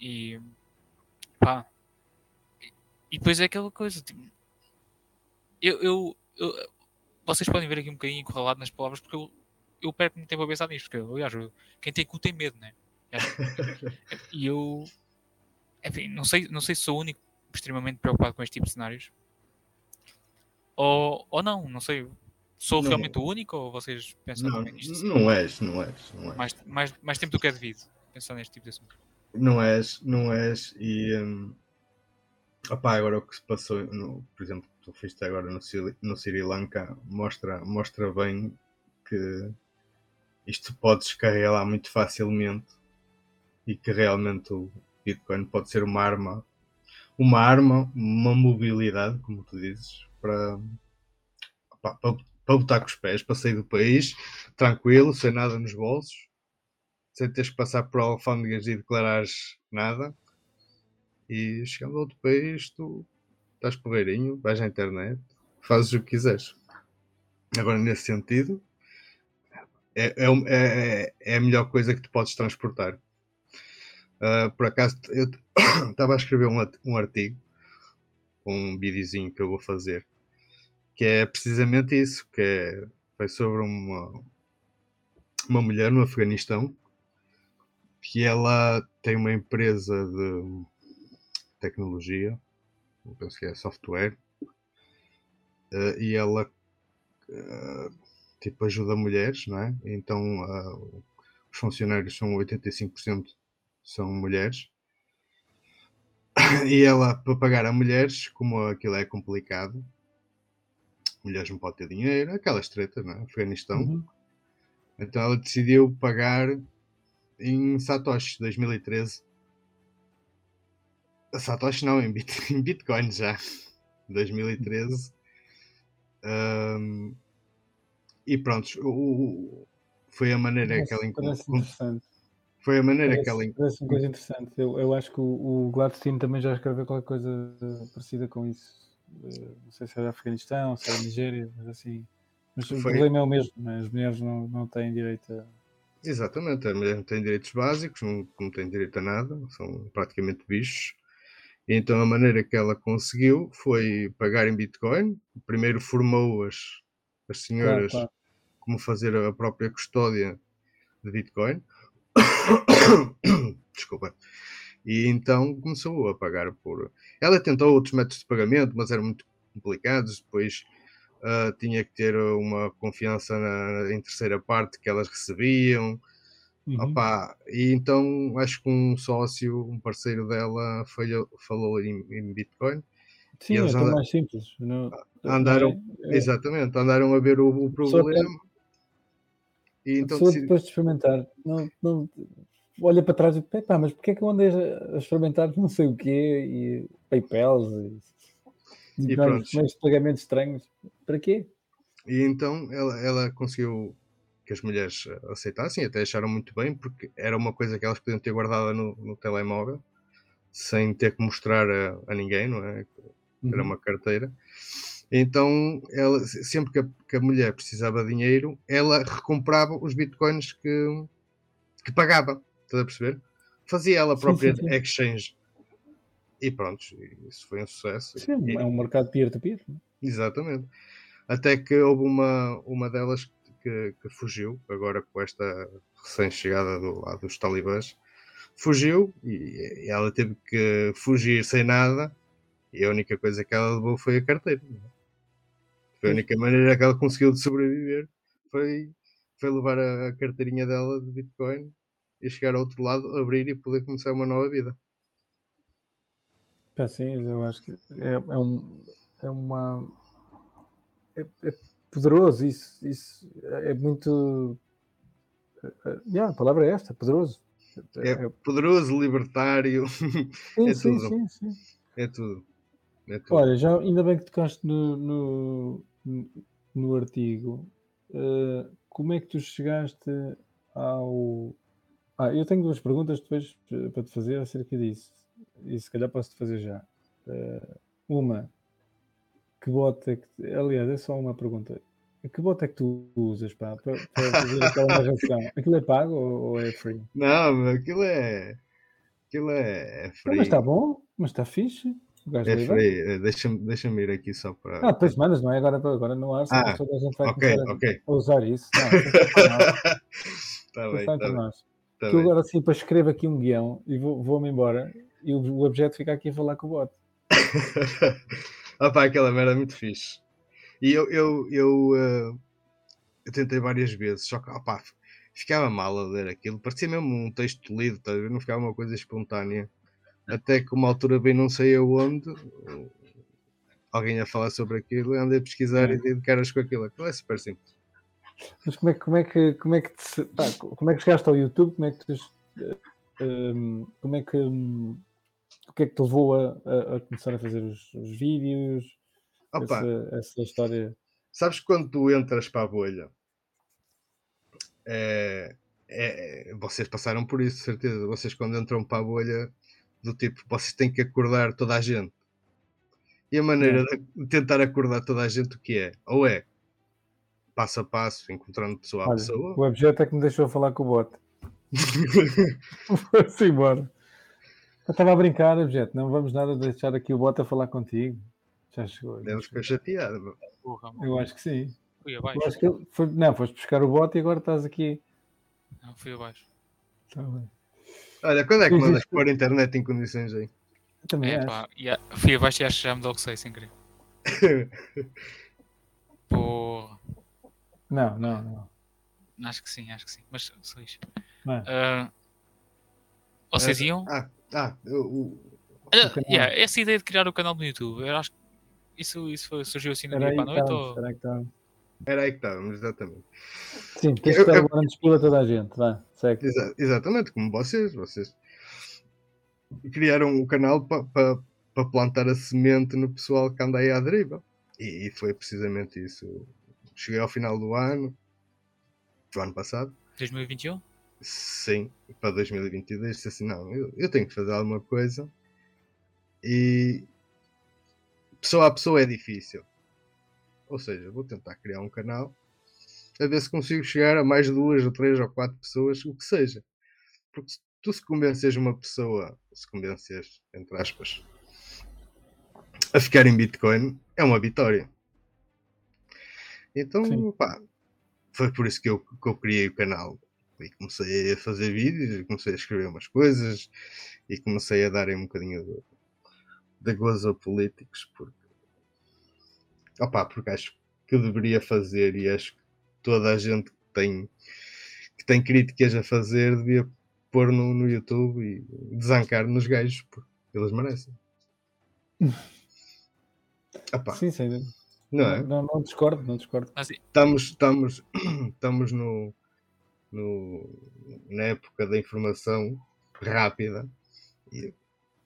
E pá. E, e depois é aquela coisa, tipo, eu, eu, eu- vocês podem ver aqui um bocadinho encurralado nas palavras porque eu, eu perco muito tempo a pensar nisto, porque aliás, eu- quem tem cu tem medo, né? E eu enfim, não sei, não sei se sou o único extremamente preocupado com este tipo de cenários. Ou, ou não, não sei. Sou Não. realmente o único ou vocês pensam Não, também nisto? não és, não és, não és. Mais, mais, mais tempo do que é devido pensar neste tipo de assunto. Não és, não és. E hum, opá, agora o que se passou, no, por exemplo, tu fizeste agora no, Sri- no Sri Lanka, mostra, mostra bem que isto pode descarregar lá muito facilmente e que realmente o Bitcoin pode ser uma arma, uma arma, uma mobilidade, como tu dizes, para, para, botar com os pés, para sair do país, tranquilo, sem nada nos bolsos, sem teres que passar por alfândegas e declarares nada. E chegando a outro país, tu estás porreirinho, vais à internet, fazes o que quiseres. Agora, nesse sentido, é, é, é- é a melhor coisa que tu podes transportar. Ah, por acaso, eu estava a escrever um, um artigo um videozinho que eu vou fazer, que é precisamente isso, que é, foi sobre uma, uma mulher no Afeganistão, que ela tem uma empresa de tecnologia, penso que é software, uh, e ela uh, tipo ajuda mulheres, não é? Então uh, os funcionários são 85% são mulheres. E ela, para pagar a mulheres, como aquilo é complicado, mulheres não podem ter dinheiro, aquelas tretas, não é? Afeganistão. Uhum. Então ela decidiu pagar em Satoshi 2013. Satoshi não, em, bit, em Bitcoin já. 2013. Um, e pronto, o, o, foi a maneira parece, que ela encontrou. Foi a maneira parece, que ela encontrou. Parece uma coisa interessante. Eu, eu acho que o, o Gladstein também já escreveu qualquer coisa parecida com isso. Eh, não sei se era Afeganistão, se era Nigéria, mas assim. Mas foi. o problema é o mesmo, né? as mulheres não, não têm direito a. Exatamente, a mulher não tem direitos básicos, não, não tem direito a nada, são praticamente bichos. Então a maneira que ela conseguiu foi pagar em Bitcoin. Primeiro formou as, as senhoras claro, claro como fazer a própria custódia de Bitcoin. Desculpa. E então começou a pagar por. Ela tentou outros métodos de pagamento, mas eram muito complicados. Depois uh, tinha que ter uma confiança na, em terceira parte que elas recebiam. Uhum. Opa, e então acho que um sócio, um parceiro dela, falhou, falou em, em Bitcoin. Sim, é tão mais simples. Não, andaram, é, é... exatamente, andaram a ver o, o problema. E então a pessoa depois de experimentar, não, não, olha para trás e diz, pá, mas porquê é que eu andei a experimentar não sei o quê, e PayPals e, e, e meios de pagamento estranhos, para quê? E então ela, ela conseguiu que as mulheres aceitassem, até acharam muito bem, porque era uma coisa que elas podiam ter guardada no, no telemóvel, sem ter que mostrar a, a ninguém, não é? Era uhum. uma carteira. Então, ela, sempre que a, que a, mulher precisava de dinheiro, ela recomprava os bitcoins que, que pagava. Estás a perceber? Fazia ela própria sim, sim, sim. exchange. E pronto, isso foi um sucesso. Sim, e, é um mercado peer-to-peer. -peer. Exatamente. Até que houve uma, uma delas que, que fugiu, agora com esta recém-chegada do lado dos talibãs, fugiu e, e ela teve que fugir sem nada. E a única coisa que ela levou foi a carteira. Não é? Foi a única maneira que ela conseguiu de sobreviver foi, foi levar a, a carteirinha dela de Bitcoin e chegar ao outro lado, abrir e poder começar uma nova vida. É, sim, eu acho que é, é, um, é uma. É, é, poderoso isso. Isso é muito. É, yeah, a palavra é esta, poderoso. É, é poderoso, libertário. Sim, é sim, tudo. Sim, sim. É tudo. É Olha, já ainda bem que tocaste no, no, no artigo. Uh, como é que tu chegaste ao. Ah, eu tenho duas perguntas depois eh, para te fazer acerca disso. E se calhar posso te fazer já. Uh, uma, que bota é que. Aliás, é só uma pergunta. Que bota é que tu usas pá, para, para fazer aquela narração? Aquilo é pago ou, ou é free? Não, aquilo é. Aquilo é free. Mas está bom, mas está fixe. É deixa-me deixa ir aqui só para. Ah, depois mandas, não é? Agora, agora no ar, ah, toda a gente vai okay, okay. a usar isso. Está bem, tá nós. Tá eu agora sim, para escrever aqui um guião e vou-me vou embora e o, o objeto fica aqui a falar com o bot. Opá, aquela merda é muito fixe. E eu, eu, eu, uh, eu tentei várias vezes, só que opá, ficava mal a ler aquilo, parecia mesmo um texto lido, tá? não ficava uma coisa espontânea até que uma altura bem não sei aonde, alguém a falar sobre aquilo, eu andei a pesquisar é. e dei de caras com aquilo. Aquilo é super simples. Mas como é, como é que como é que te, pá, como é que chegaste ao YouTube? Como é que tu, um, como é que um, o que é que te levou a, a, a começar a fazer os, os vídeos? Opa, essa, essa, história. Sabes quando tu entras para a bolha? É, é, vocês passaram por isso, certeza. Vocês quando entram para a bolha do tipo, vocês têm que acordar toda a gente. E a maneira de tentar acordar toda a gente o que é? Ou é passo a passo, encontrando pessoa a Olha, pessoa. O objeto é que me deixou falar com o bot. Foi-se embora. Eu estava a brincar, objeto. Não vamos nada deixar aqui o bot a falar contigo. Já chegou. Ele ficou chateado. Eu acho que sim. Fui Eu abaixo. acho que foi, não, foste buscar o bote e agora estás aqui. Não, fui abaixo. Tá bem. Olha, quando é que mandas pôr a internet em condições aí? Também É, pá, yeah, fui abaixo e acho que já me doxei sem querer. Porra. Não, não, não. Acho que sim, acho que sim. Mas só isso. Não é? Ah, vocês iam? Ah, ah, o, o- canal. yeah, essa ideia de criar o canal no YouTube, eu acho que isso, isso foi- surgiu assim do dia aí para que a noite? estamos, Ou... aí que estamos. Era aí que estávamos, exatamente. Sim, tens Eu- que dar eu- agora pula toda a gente. Vá, segue. Exa- exatamente, como vocês, vocês criaram o canal para pa, pa plantar a semente no pessoal que anda aí à deriva. E, e foi precisamente isso. Cheguei ao final do ano, do ano passado, 2021? sim, para 2022, disse assim, não, eu, eu tenho que fazer alguma coisa. E pessoa a pessoa é difícil. Ou seja, vou tentar criar um canal a ver se consigo chegar a mais duas ou três ou quatro pessoas, o que seja. Porque se tu se convences uma pessoa, se convences, entre aspas, a ficar em Bitcoin, é uma vitória. Então, Sim. pá, foi por isso que eu, que eu criei o canal. E comecei a fazer vídeos, e comecei a escrever umas coisas e comecei a dar um bocadinho de, de gozo a políticos, porque, opá, porque acho que eu deveria fazer e acho que toda a gente que tem, que tem críticas a fazer devia pôr no, no YouTube e desancar nos gajos, porque eles merecem. Opá, Sim, sem dúvida. não é? Não, não discordo, não discordo. Mas, estamos, estamos, estamos no, no, na época da informação rápida e o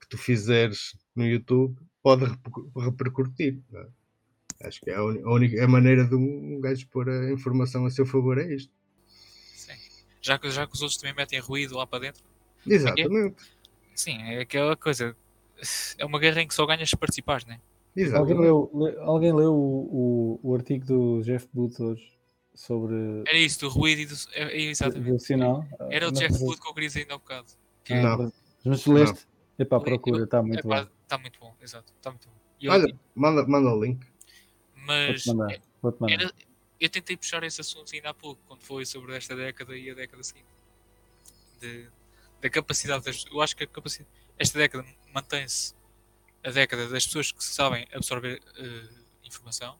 que tu fizeres no YouTube pode repercu- repercutir. não é? Acho que é a, única a maneira de um, um gajo pôr a informação a seu favor é isto. sim. Já, que, já que os outros também metem ruído lá para dentro. Exatamente. Sim, é aquela coisa. É uma guerra em que só ganhas se participares, né? Alguém Exatamente. leu, le- alguém leu o, o, o artigo do Jeff Booth hoje sobre Era isso, do ruído e do. É, é, exatamente. do sinal? Era o Não Jeff Wood que eu queria dizer ainda há bocado. Que Ah, Não. mas- leste? Epá, procura, está muito bom. Está muito bom, exato. Está muito bom. Olha, manda, manda o link. Mas mandar. Era- eu tentei puxar esse assunto ainda há pouco, quando foi sobre esta década e a década seguinte. De- da capacidade das. Eu acho que a capacidade. Esta década mantém-se a década das pessoas que sabem absorver eh, informação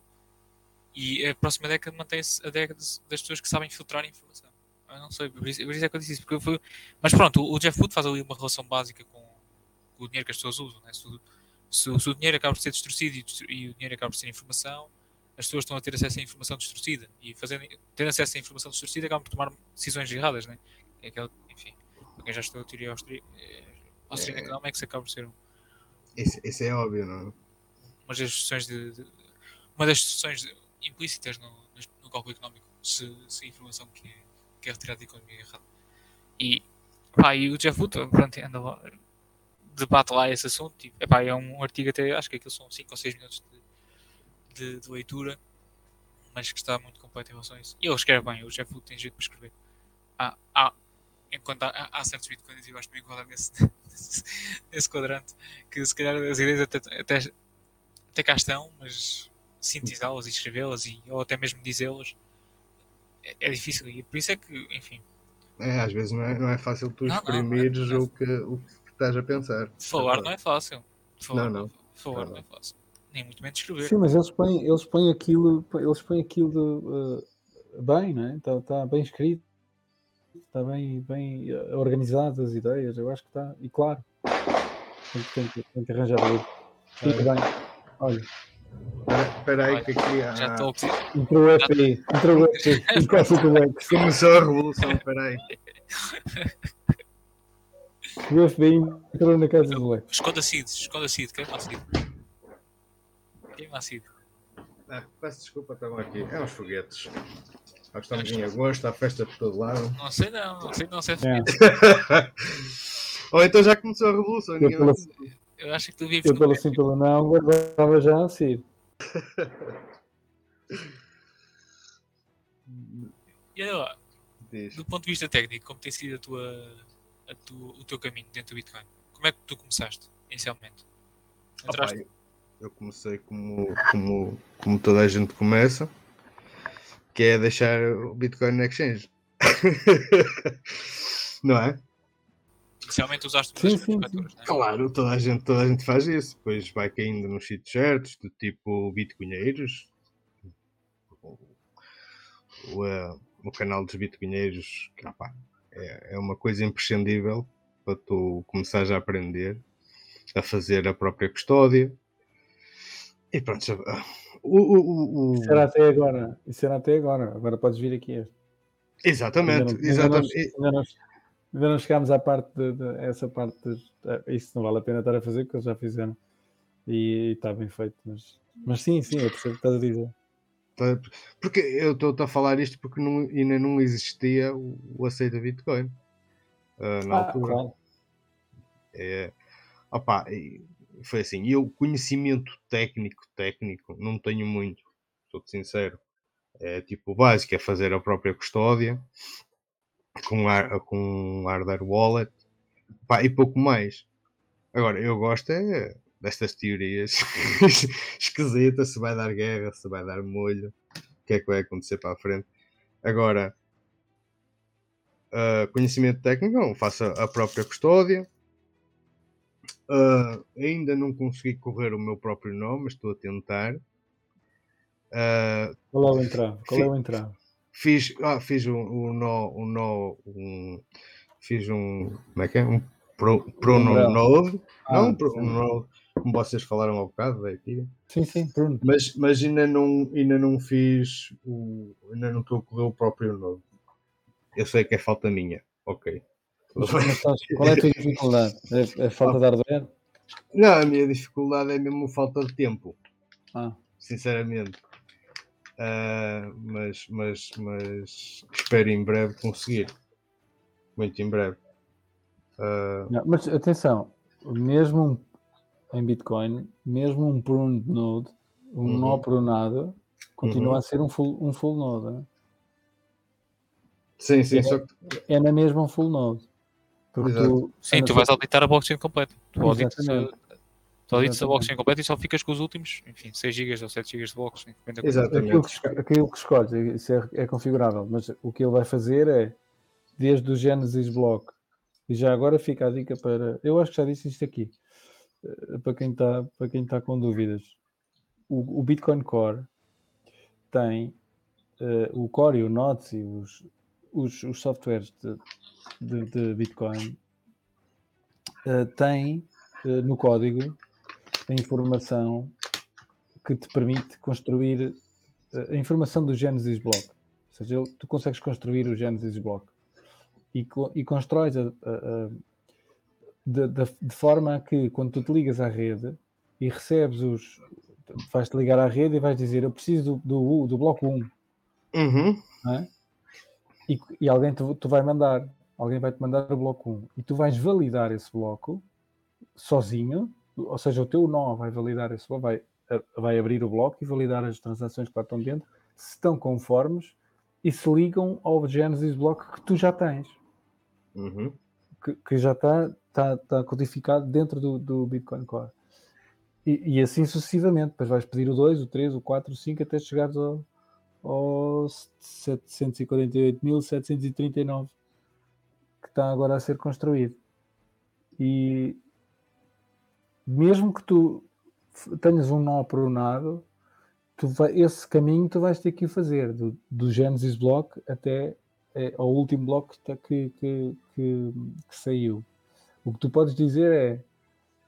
e a próxima década mantém-se a década das pessoas que sabem filtrar informação. Eu não sei, por isso, por isso é que eu disse isso. Porque eu fui... Mas pronto, o Jeff Wood faz ali uma relação básica com, com o dinheiro que as pessoas usam. Né? Se, o- se o- se o dinheiro acaba por ser distorcido e, e o dinheiro acaba por ser informação, as pessoas estão a ter acesso à informação distorcida e fazendo, tendo acesso à informação distorcida acabam por tomar decisões erradas, né? É aquela, enfim, para quem já estudou a teoria eh, austriana É. económica, acaba por ser um- Isso, isso é óbvio, não é? uma das discussões de, de- uma das discussões de- implícitas no, no, no cálculo económico se, se a informação que é, que é retirada da economia é errada. E, pá, e o Jeff Wood pronto, anda lá, debate lá esse assunto. E, epá, é um artigo até, acho que aquilo são 5 ou 6 minutos de, de, de leitura, mas que está muito completo em relação a isso. E ele escreve bem, o Jeff Wood tem jeito para escrever. Há, há, enquanto há, há certos bitcoins, eu acho que me enquadrar nesse, quadrante, que se calhar as ideias até, até, até cá estão, mas sintetizá-las e escrevê-las ou até mesmo dizê-las é, é difícil. E por isso é que, enfim, É, às vezes não é, não é fácil tu Não, não, exprimires não é- o, que, o que estás a pensar. falar não é fácil. Falar, Não, não. Falar Não, não é fácil. Nem muito menos escrever. Sim, mas eles põem, eles põem aquilo, eles põem aquilo uh, bem, não é? Está tá bem escrito, está bem, bem uh, organizado as ideias, eu acho que está, e claro, tem, que- tem, que- tem que arranjar ali. Muito bem. Olha, Espera aí que aqui há... Já estou a dizer. entrou o FBI, entrou o Lex. Começou a revolução, espera aí. O FBI entrou na casa do Lex. Esconda seeds, esconda seed, queima a seed. Queima a seed. Ah, peço desculpa, estavam aqui. É uns foguetes. Nós estamos em agosto, há festa por todo lado. Não sei não, não sei não sei É, Ou então já começou a revolução. eu, pelo, Eu acho que tu vives eu pelo sim, pelo não, guardava já a Cid. E olha lá, Diz. do ponto de vista técnico, como tem sido a tua, tua- o teu caminho dentro do Bitcoin? Como é que tu começaste, inicialmente? Opa, Entraste? eu- eu comecei como, como, como toda a gente começa, que é deixar o Bitcoin na exchange. não é? Especialmente usaste Sim, muitas sim, corretoras, né? Claro, toda a gente, toda a gente faz isso. Depois vai caindo nos sítios certos, do tipo bitcoinheiros. O, o, eh, o canal dos bitcoinheiros que, opá, é, é uma coisa imprescindível para tu começares a aprender a fazer a própria custódia. E pronto, já- o, o, o, Isso era até agora. Isso era até agora. Agora podes vir aqui. Exatamente, Ainda não- ainda não- exatamente. Ainda não, ainda não chegámos à parte de, de- essa parte. de- eh, isso não vale a pena estar a fazer porque eles já fizeram. E está bem feito. Mas, mas sim, sim, eu percebo o que estás a dizer. Tá? Porque eu estou a falar isto porque não- ainda não existia o, o aceito a Bitcoin ah, na Ah, altura. claro. É, opá, e foi assim, eu conhecimento técnico, técnico, não tenho muito, sou sincero. É tipo o básico, é fazer a própria custódia com, ar, com hardware wallet pá, e pouco mais. Agora, eu gosto é destas teorias esquisitas, se vai dar guerra, se vai dar molho, o que é que vai acontecer para a frente. Agora, ah, conhecimento técnico, não, faço a própria custódia. Ah, ainda não consegui correr o meu próprio nome, mas estou a tentar. Ah, Qual é o entrave? Qual é o entrave? fiz, ah, fiz um, um nó, um nó, um, fiz um, como é que é? Um pro, prono Umbrella. node, Ah, não, um pro, sim. Como vocês falaram há bocado, é aqui. Sim, sim, Bruno. Mas, mas ainda não, ainda não fiz o, ainda não estou a correr o próprio node. Eu sei que é falta minha, ok. Mas, mas estás- qual é a tua dificuldade? É, é falta de hardware? Não, a minha dificuldade é mesmo falta de tempo. Ah, sinceramente. Ah, mas, mas, mas espero em breve conseguir. Muito em breve. Ah, não, mas atenção, mesmo um- em Bitcoin, mesmo um pruned node, um Uhum. nó prunado, continua Uhum. a ser um full, um full node. né? sim, sim, É. só que É na mesma um full node. Tu, Sim, tu vais auditar a blockchain completa. Tu auditas, a- tu auditas a blockchain completa e só ficas com os últimos, enfim, 6 GB ou 7 GB de da Exatamente. aquilo que, aquilo que escolhes, isso é, é configurável, mas o que ele vai fazer é desde o Genesis Block, e já agora fica a dica para. Eu acho que já disse isto aqui, para quem está para quem tá com dúvidas. O, o Bitcoin Core tem eh, o Core e o Nodes e os, os, os softwares de, de, de Bitcoin eh, têm eh, no código a informação que te permite construir eh, a informação do Genesis Block. Ou seja, tu consegues construir o Genesis Block e, co- e constróis a- a- de, de- de forma a que quando tu te ligas à rede e recebes os. vais-te ligar à rede e vais dizer eu preciso do, do, do bloco 1 Uhum. é? e, e alguém te, tu vai mandar, alguém vai te mandar o bloco 1 e tu vais validar esse bloco sozinho, ou seja, o teu nó vai validar esse bloco, vai, vai abrir o bloco e validar as transações que lá estão dentro, se estão conformes e se ligam ao Genesis bloco que tu já tens, Uhum. que, que já está tá, tá codificado dentro do, do Bitcoin Core. E, e assim sucessivamente, depois vais pedir o 2, o 3, o 4, o 5 até chegares ao, ao 748.739 que está agora a ser construído. E mesmo que tu tenhas um nó pronado, tu vai, esse caminho tu vais ter que fazer do, do Genesis Block até eh, ao último bloco que, tá- que, que, que saiu. O que tu podes dizer é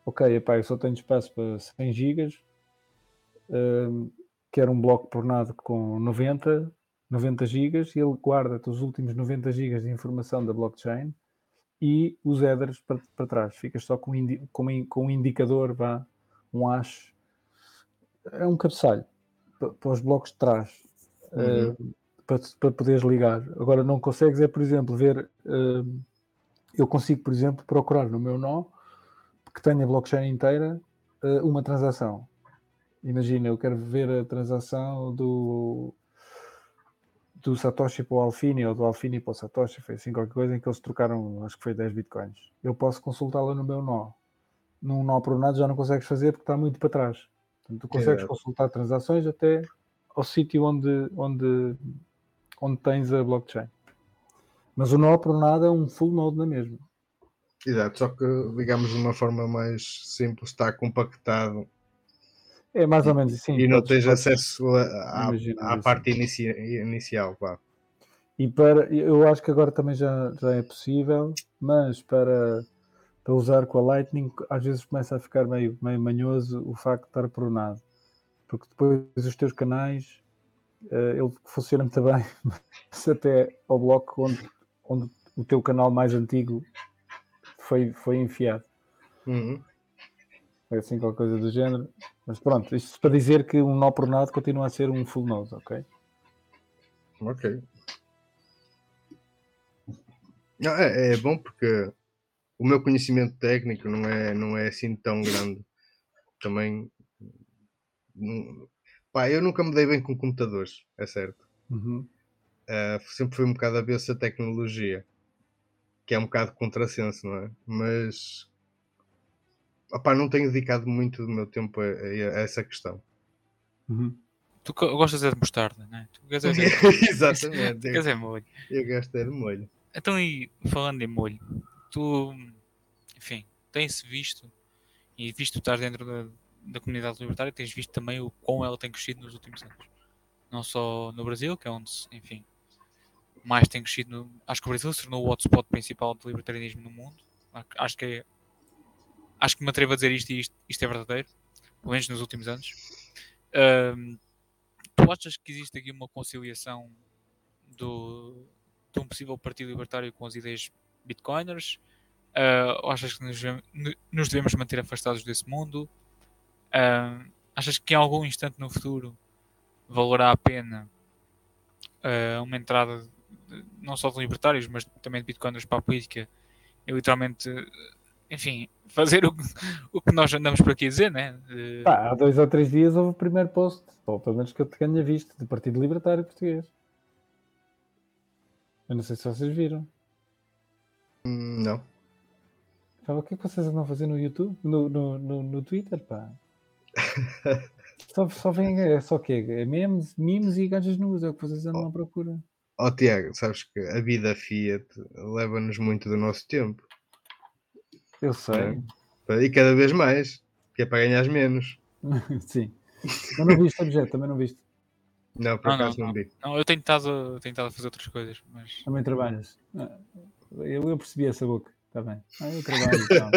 ok, epá, eu só tenho espaço para 100 gigas, hum, quero um bloco pronado com 90, 90 gigas e ele guarda-te os últimos 90 gigas de informação da blockchain e os headers para, para trás. Ficas só com, um indi- com, com um indicador, vá, um hash. É um cabeçalho pa- para, os blocos de trás. Uhum. hum, para, para poderes ligar. Agora não consegues é, por exemplo, ver. hum, eu consigo, por exemplo, procurar no meu nó que tenha blockchain inteira eh, uma transação. Imagina, eu quero ver a transação do do Satoshi para o Alfini ou do Alfini para o Satoshi, foi assim qualquer coisa em que eles trocaram, acho que foi 10 bitcoins. Eu posso consultá-la no meu nó. Num nó pronado já não consegues fazer porque está muito para trás. Portanto, tu consegues Exato. consultar transações até ao sítio onde, onde, onde tens a blockchain. Mas o nó por nada é um full node na mesma. Exato, só que digamos de uma forma mais simples, está compactado É mais ou menos assim. e não tens acesso à, parte inici- inicial. Pá. E para, eu acho que agora também já, já é possível, mas para, para usar com a Lightning, às vezes começa a ficar meio, meio manhoso o facto de estar pronado. Porque depois os teus canais, eh, ele funciona muito bem, mas até ao bloco onde, onde o teu canal mais antigo foi, foi enfiado. Uhum. Foi assim qualquer coisa do género. Mas pronto, isto para dizer que um nó pronado continua a ser um full node, ok? Ok. É, é bom porque o meu conhecimento técnico não é, não é assim tão grande. Também. não- pá, eu nunca me dei bem com computadores, é certo. Uhum. Ah, sempre fui um bocado a ver essa tecnologia, que é um bocado contrassenso, não é? Mas. opá, não tenho dedicado muito do meu tempo a, a- a essa questão. Uhum. Tu gostas é de mostarda, não é? Tu queres é, Exatamente. queres Eu, é molho. eu gasto é de molho. Então, e falando em molho, tu, enfim, tem-se visto, e visto que estás dentro da, da comunidade libertária, tens visto também o quão ela tem crescido nos últimos anos. Não só no Brasil, que é onde, se, enfim, mais tem crescido. no- acho que o Brasil se tornou o hotspot principal do libertarianismo no mundo. Ac- Acho que é. Acho que me atrevo a dizer isto e isto, isto é verdadeiro, pelo menos nos últimos anos. Ahm, tu achas que existe aqui uma conciliação do, de um possível partido libertário com as ideias bitcoiners? Ah, ou achas que nos, nos devemos manter afastados desse mundo? Achas que em algum instante no futuro valerá a pena ah, uma entrada de- não só de libertários, mas também de bitcoiners para a política e literalmente, enfim, fazer o, que- o que nós andamos por aqui a dizer, né? De- Pá, há dois ou três dias houve o primeiro post, ou pelo menos que eu tenha visto, do Partido Libertário Português. Eu não sei se vocês viram. Hum, Não. O que é que vocês andam a fazer no YouTube? No, no, no, no Twitter, pá? só, só vem, é só o quê? É memes, memes e gajas nuas, é o que vocês andam à procura. Ó Tiago, sabes que a vida Fiat leva-nos muito do nosso tempo. Eu sei. E cada vez mais. Que é para ganhar menos. Sim. Mas não viste objeto, também não viste. Não, por Não, não, acaso não, vi. Não, eu tenho estado, tenho estado a fazer outras coisas, mas Também trabalhas. Ah, Eu, eu percebi essa boca. Está bem. Ah, eu trabalho. e tal.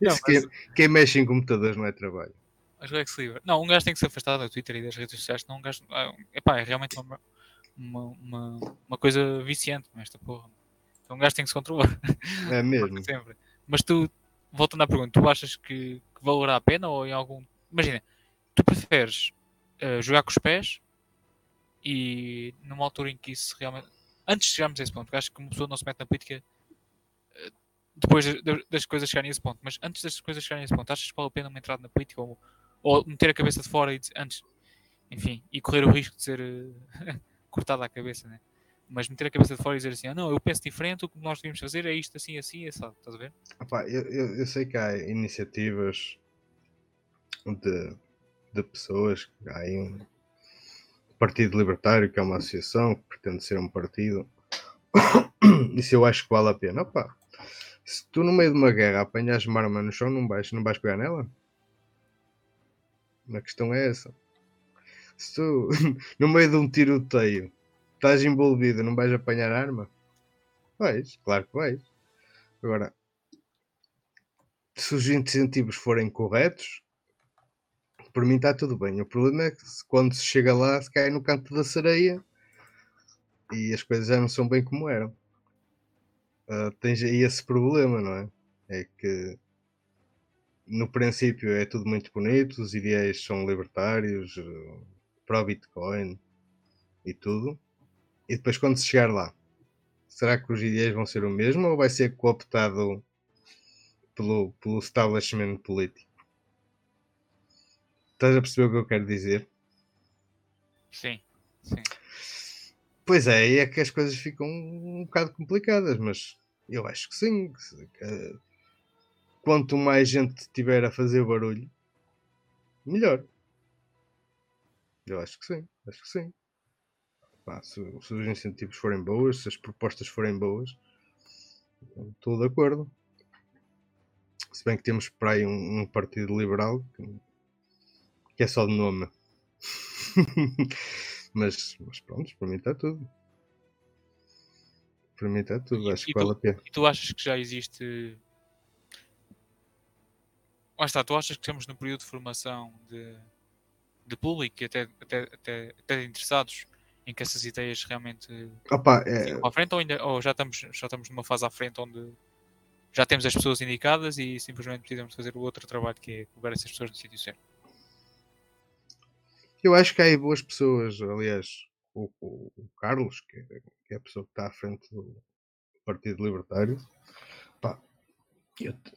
Não, quem, quem mexe em computadores não é trabalho. Mas o Lex Livre. Não, um gajo tem que se afastar do Twitter e das redes sociais, senão um gajo. ah, epá, é realmente uma, uma, uma, uma coisa viciante, esta porra. Então um gajo tem que se controlar. É mesmo. Sempre. Mas tu, voltando à pergunta, tu achas que, que valerá a pena ou em algum. Imagina, tu preferes eh, jogar com os pés e numa altura em que isso realmente. Antes de chegarmos a esse ponto, porque acho que uma pessoa não se mete na política eh, depois das- das coisas chegarem a esse ponto, mas antes das coisas chegarem a esse ponto, achas que vale a pena uma entrada na política ou, ou meter a cabeça de fora e dizer- antes, enfim, e correr o risco de ser eh, cortada a cabeça, né? Mas meter a cabeça de fora e dizer assim, ah, não, eu penso diferente, o que nós devíamos fazer é isto, assim, assim, assim, estás a ver? Opá, eu, eu, eu sei que há iniciativas de, de pessoas, há aí um Partido Libertário, que é uma associação, que pretende ser um partido. Isso eu acho que vale a pena. Opá, se tu no meio de uma guerra apanhas uma arma no chão, não vais, não vais pegar nela? A questão é essa. Se tu, no meio de um tiroteio, estás envolvido, não vais apanhar arma? Vais, claro que vais. Agora, se os incentivos forem corretos, por mim está tudo bem. O problema é que quando se chega lá, se cai no canto da sereia e as coisas já não são bem como eram. Ah, tens aí esse problema, não é? É que no princípio é tudo muito bonito, os ideais são libertários, eh, pró-Bitcoin e tudo. E depois quando se chegar lá, será que os ideais vão ser o mesmo ou vai ser cooptado pelo, pelo establishment político? Estás a perceber o que eu quero dizer? Sim, sim. Pois é, aí é que as coisas ficam um bocado complicadas, mas eu acho que sim. que quanto mais gente tiver a fazer barulho, melhor. Eu acho que sim, acho que sim. Pá, se, se os incentivos forem boas, se as propostas forem boas, estou de acordo. Se bem que temos para aí um, um partido liberal que, que é só de nome. mas, mas pronto, para mim está tudo. Para mim está tudo, E- acho e que vale a pena. E tu achas que já existe. Lá está, tu achas que estamos no período de formação de, de público e até, até, até, até de interessados em que essas ideias realmente Opa, é, à frente ou, ainda, ou já, estamos, já estamos numa fase à frente onde já temos as pessoas indicadas e simplesmente precisamos fazer o outro trabalho que é colocar essas pessoas no sítio certo? Eu acho que há aí boas pessoas, aliás, o, o- o Carlos, que é, que é a pessoa que está à frente do Partido Libertário, pá,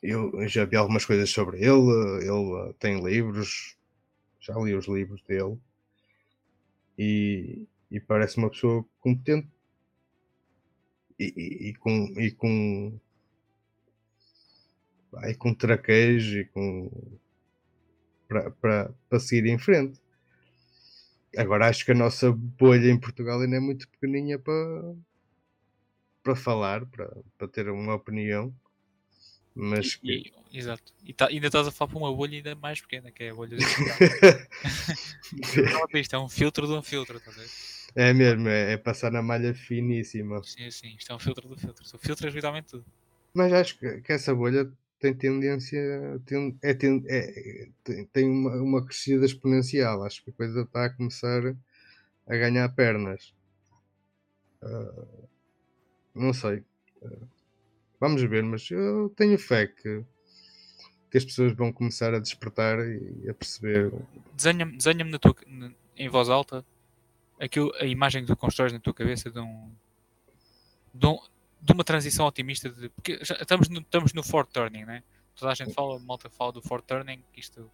eu, eu já vi algumas coisas sobre ele, ele uh, tem livros, já li os livros dele, e, e parece uma pessoa competente e, e- e com, e com, e com traquejo e com para seguir em frente. Agora acho que a nossa bolha em Portugal ainda é muito pequeninha para, para falar, para, para ter uma opinião. Mas que... E- exato. E tá- ainda estás a falar para uma bolha ainda mais pequena, que é a bolha é isto, é um filtro de um filtro, estás a ver? é mesmo, é, é passar na malha finíssima. Sim, sim, isto é um filtro do filtro. Tu filtras literalmente tudo. Mas acho que, que essa bolha tem tendência, tem, é, é- tem, tem uma, uma crescida exponencial. Acho que a coisa está a começar a ganhar pernas. Ah, não sei. Ah, vamos ver, mas eu tenho fé que, que as pessoas vão começar a despertar e a perceber. Desenha-me desenha na tua, em voz alta aquilo, a imagem que tu constróis na tua cabeça de um. de, um- de uma transição otimista. De, porque estamos no, estamos no Ford Turning, né? Toda a gente fala, a malta fala do Ford Turning, que isto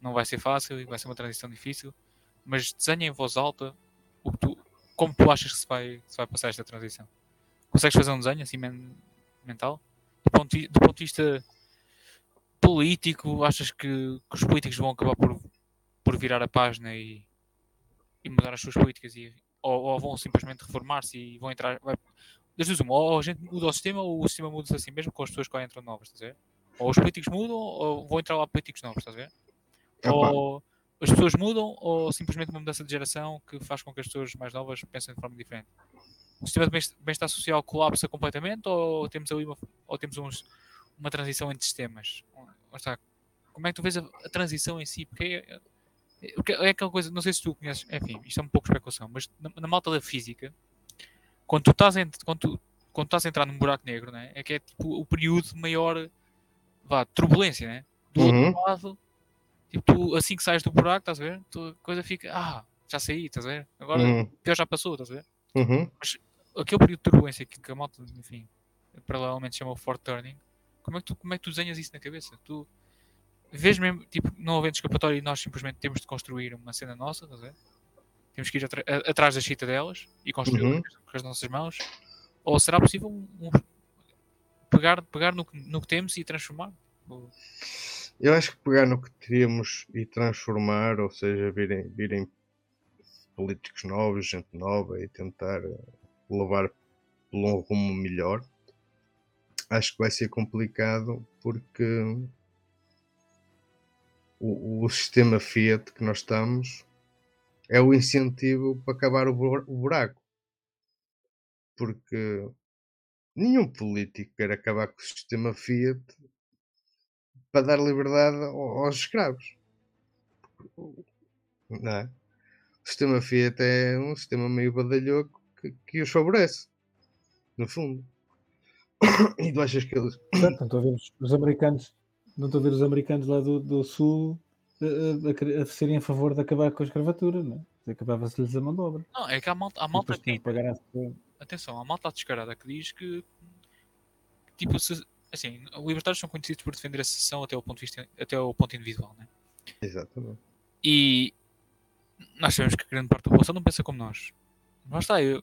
não vai ser fácil e vai ser uma transição difícil. Mas desenha em voz alta o que tu, como tu achas que se vai, se vai passar esta transição. Consegues fazer um desenho assim men- mental? Do ponto, do ponto de vista político, achas que, que os políticos vão acabar por, por virar a página e, e mudar as suas políticas e, ou, ou vão simplesmente reformar-se e vão entrar. Vai, das duas, uma, ou a gente muda o sistema ou o sistema muda-se assim mesmo com as pessoas que lá entram novas, estás a ver? Ou os políticos mudam ou vão entrar lá políticos novos, estás a ver? Ou as pessoas mudam ou simplesmente uma mudança de geração que faz com que as pessoas mais novas pensem de forma diferente. O sistema de bem- bem-estar social colapsa completamente ou temos ali uma, ou temos uns, uma transição entre sistemas? Está. Como é que tu vês a, a transição em si? Porque é, é, porque é aquela coisa, não sei se tu conheces, enfim, isto é um pouco especulação, mas na, na malta da física, quando tu estás, a, ent- quando tu, quando estás a entrar num buraco negro, né, é que é tipo o período de maior vá, turbulência, né? Do Uhum. outro lado, tipo, tu, assim que sais do buraco, estás a ver? Tu, a coisa fica, ah, já saí, estás a ver? Agora Uhum, pior já passou, estás a ver? uhum. Aquele período de turbulência que, que a malta, enfim, paralelamente chama o Ford Turning, como é, que tu, como é que tu desenhas isso na cabeça? Tu vês mesmo, tipo, não havendo escapatória e nós simplesmente temos de construir uma cena nossa, estás a ver? Temos que ir atra- atrás da chita delas e construí-la Uhum. com as nossas mãos? Ou será possível um- um- pegar, pegar no, que- no que temos e transformar? Ou- Eu acho que pegar no que teríamos e transformar, ou seja, virem, virem políticos novos, gente nova e tentar eh, levar por um rumo melhor, acho que vai ser complicado porque o, o sistema Fiat que nós estamos é o incentivo para acabar o bur- o buraco. Porque nenhum político quer acabar com o sistema Fiat para dar liberdade ao- aos escravos. Não é? O sistema Fiat é um sistema meio badalhoco que, que os favorece, no fundo. E tu achas que eles. Não estou a ver os, os americanos, não estou a ver os americanos lá do, do sul eh, a, querer- a serem a favor de acabar com a escravatura, não é? Acabava-se-lhes a mão de obra. Não, é que há malta, há E malta que que pagar a- atenção, há malta descarada que diz que tipo, se, assim, os libertários são conhecidos por defender a secessão até o ponto, de vista, até o ponto individual, né? Exatamente. E nós sabemos que grande parte da população não pensa como nós. Mas está, eu.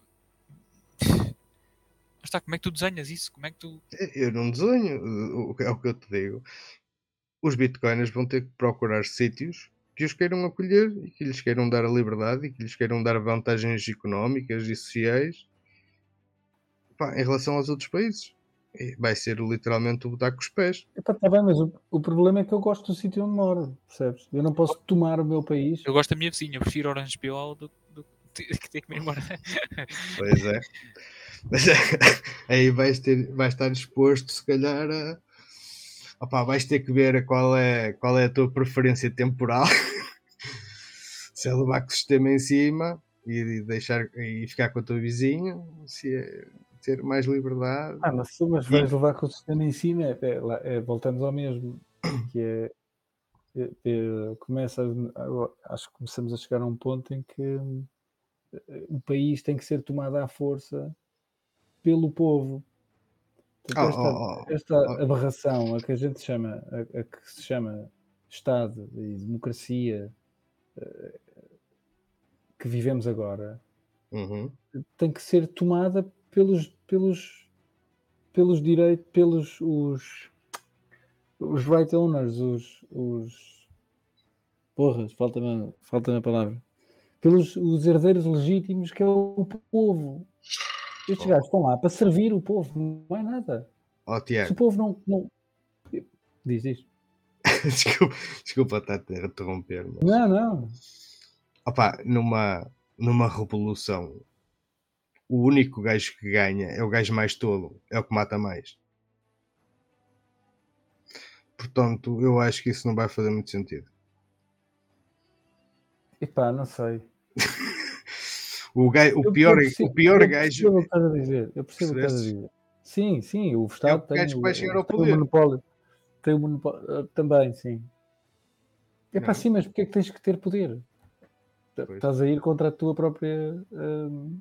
Mas está, como é que tu desenhas isso? Como é que tu. Eu não desenho, o- é o que eu te digo. Os bitcoiners vão ter que procurar sítios que os queiram acolher e que lhes queiram dar a liberdade e que lhes queiram dar vantagens económicas e sociais pá, em relação aos outros países. E vai ser literalmente o botar com os pés. Epá, tá bem, mas o, o problema é que eu gosto do sítio onde moro, percebes? Eu não posso tomar o meu país. Eu gosto da minha vizinha, eu prefiro Orange Peel do, do que ter que me ir embora. Pois é. Mas aí vais, ter, vais estar disposto, se calhar, a. Opá, vais ter que ver qual é, qual é a tua preferência temporal. se é levar com o sistema em cima e deixar e ficar com a tua vizinha, se é ter mais liberdade. Ah, mas, mas vais levar com o sistema em cima, é, é, é, voltamos ao mesmo, que é, é, é começa a, acho que começamos a chegar a um ponto em que eh, o país tem que ser tomado à força pelo povo. Portanto, esta, oh, oh, esta aberração a que a gente chama, a, a, que se chama Estado e democracia eh, que vivemos agora, uhum. tem que ser tomada pelos pelos pelos direitos, pelos os, os right owners, os, os porras, falta-me falta a palavra, pelos os herdeiros legítimos que é o povo. Estes gajos estão lá para servir o povo, não é nada. Oh, Tiago. Se o povo não. não... Diz isto. desculpa, desculpa estar a interromper. Mas... Não, não. Opa, numa, numa revolução o único gajo que ganha é o gajo mais tolo, é o que mata mais. Portanto, eu acho que isso não vai fazer muito sentido. Epá, não sei. o, gajo, o pior, percebo, o pior eu gajo. Eu percebo o que estás a dizer. Eu percebo o que estás a dizer. Sim, sim, o Estado é o tem, que vai chegar ao tem poder. o monopólio. Tem o monopólio. Também, sim. É para sim, mas porque é que tens que ter poder? Pois. Estás a ir contra a tua própria. Hum,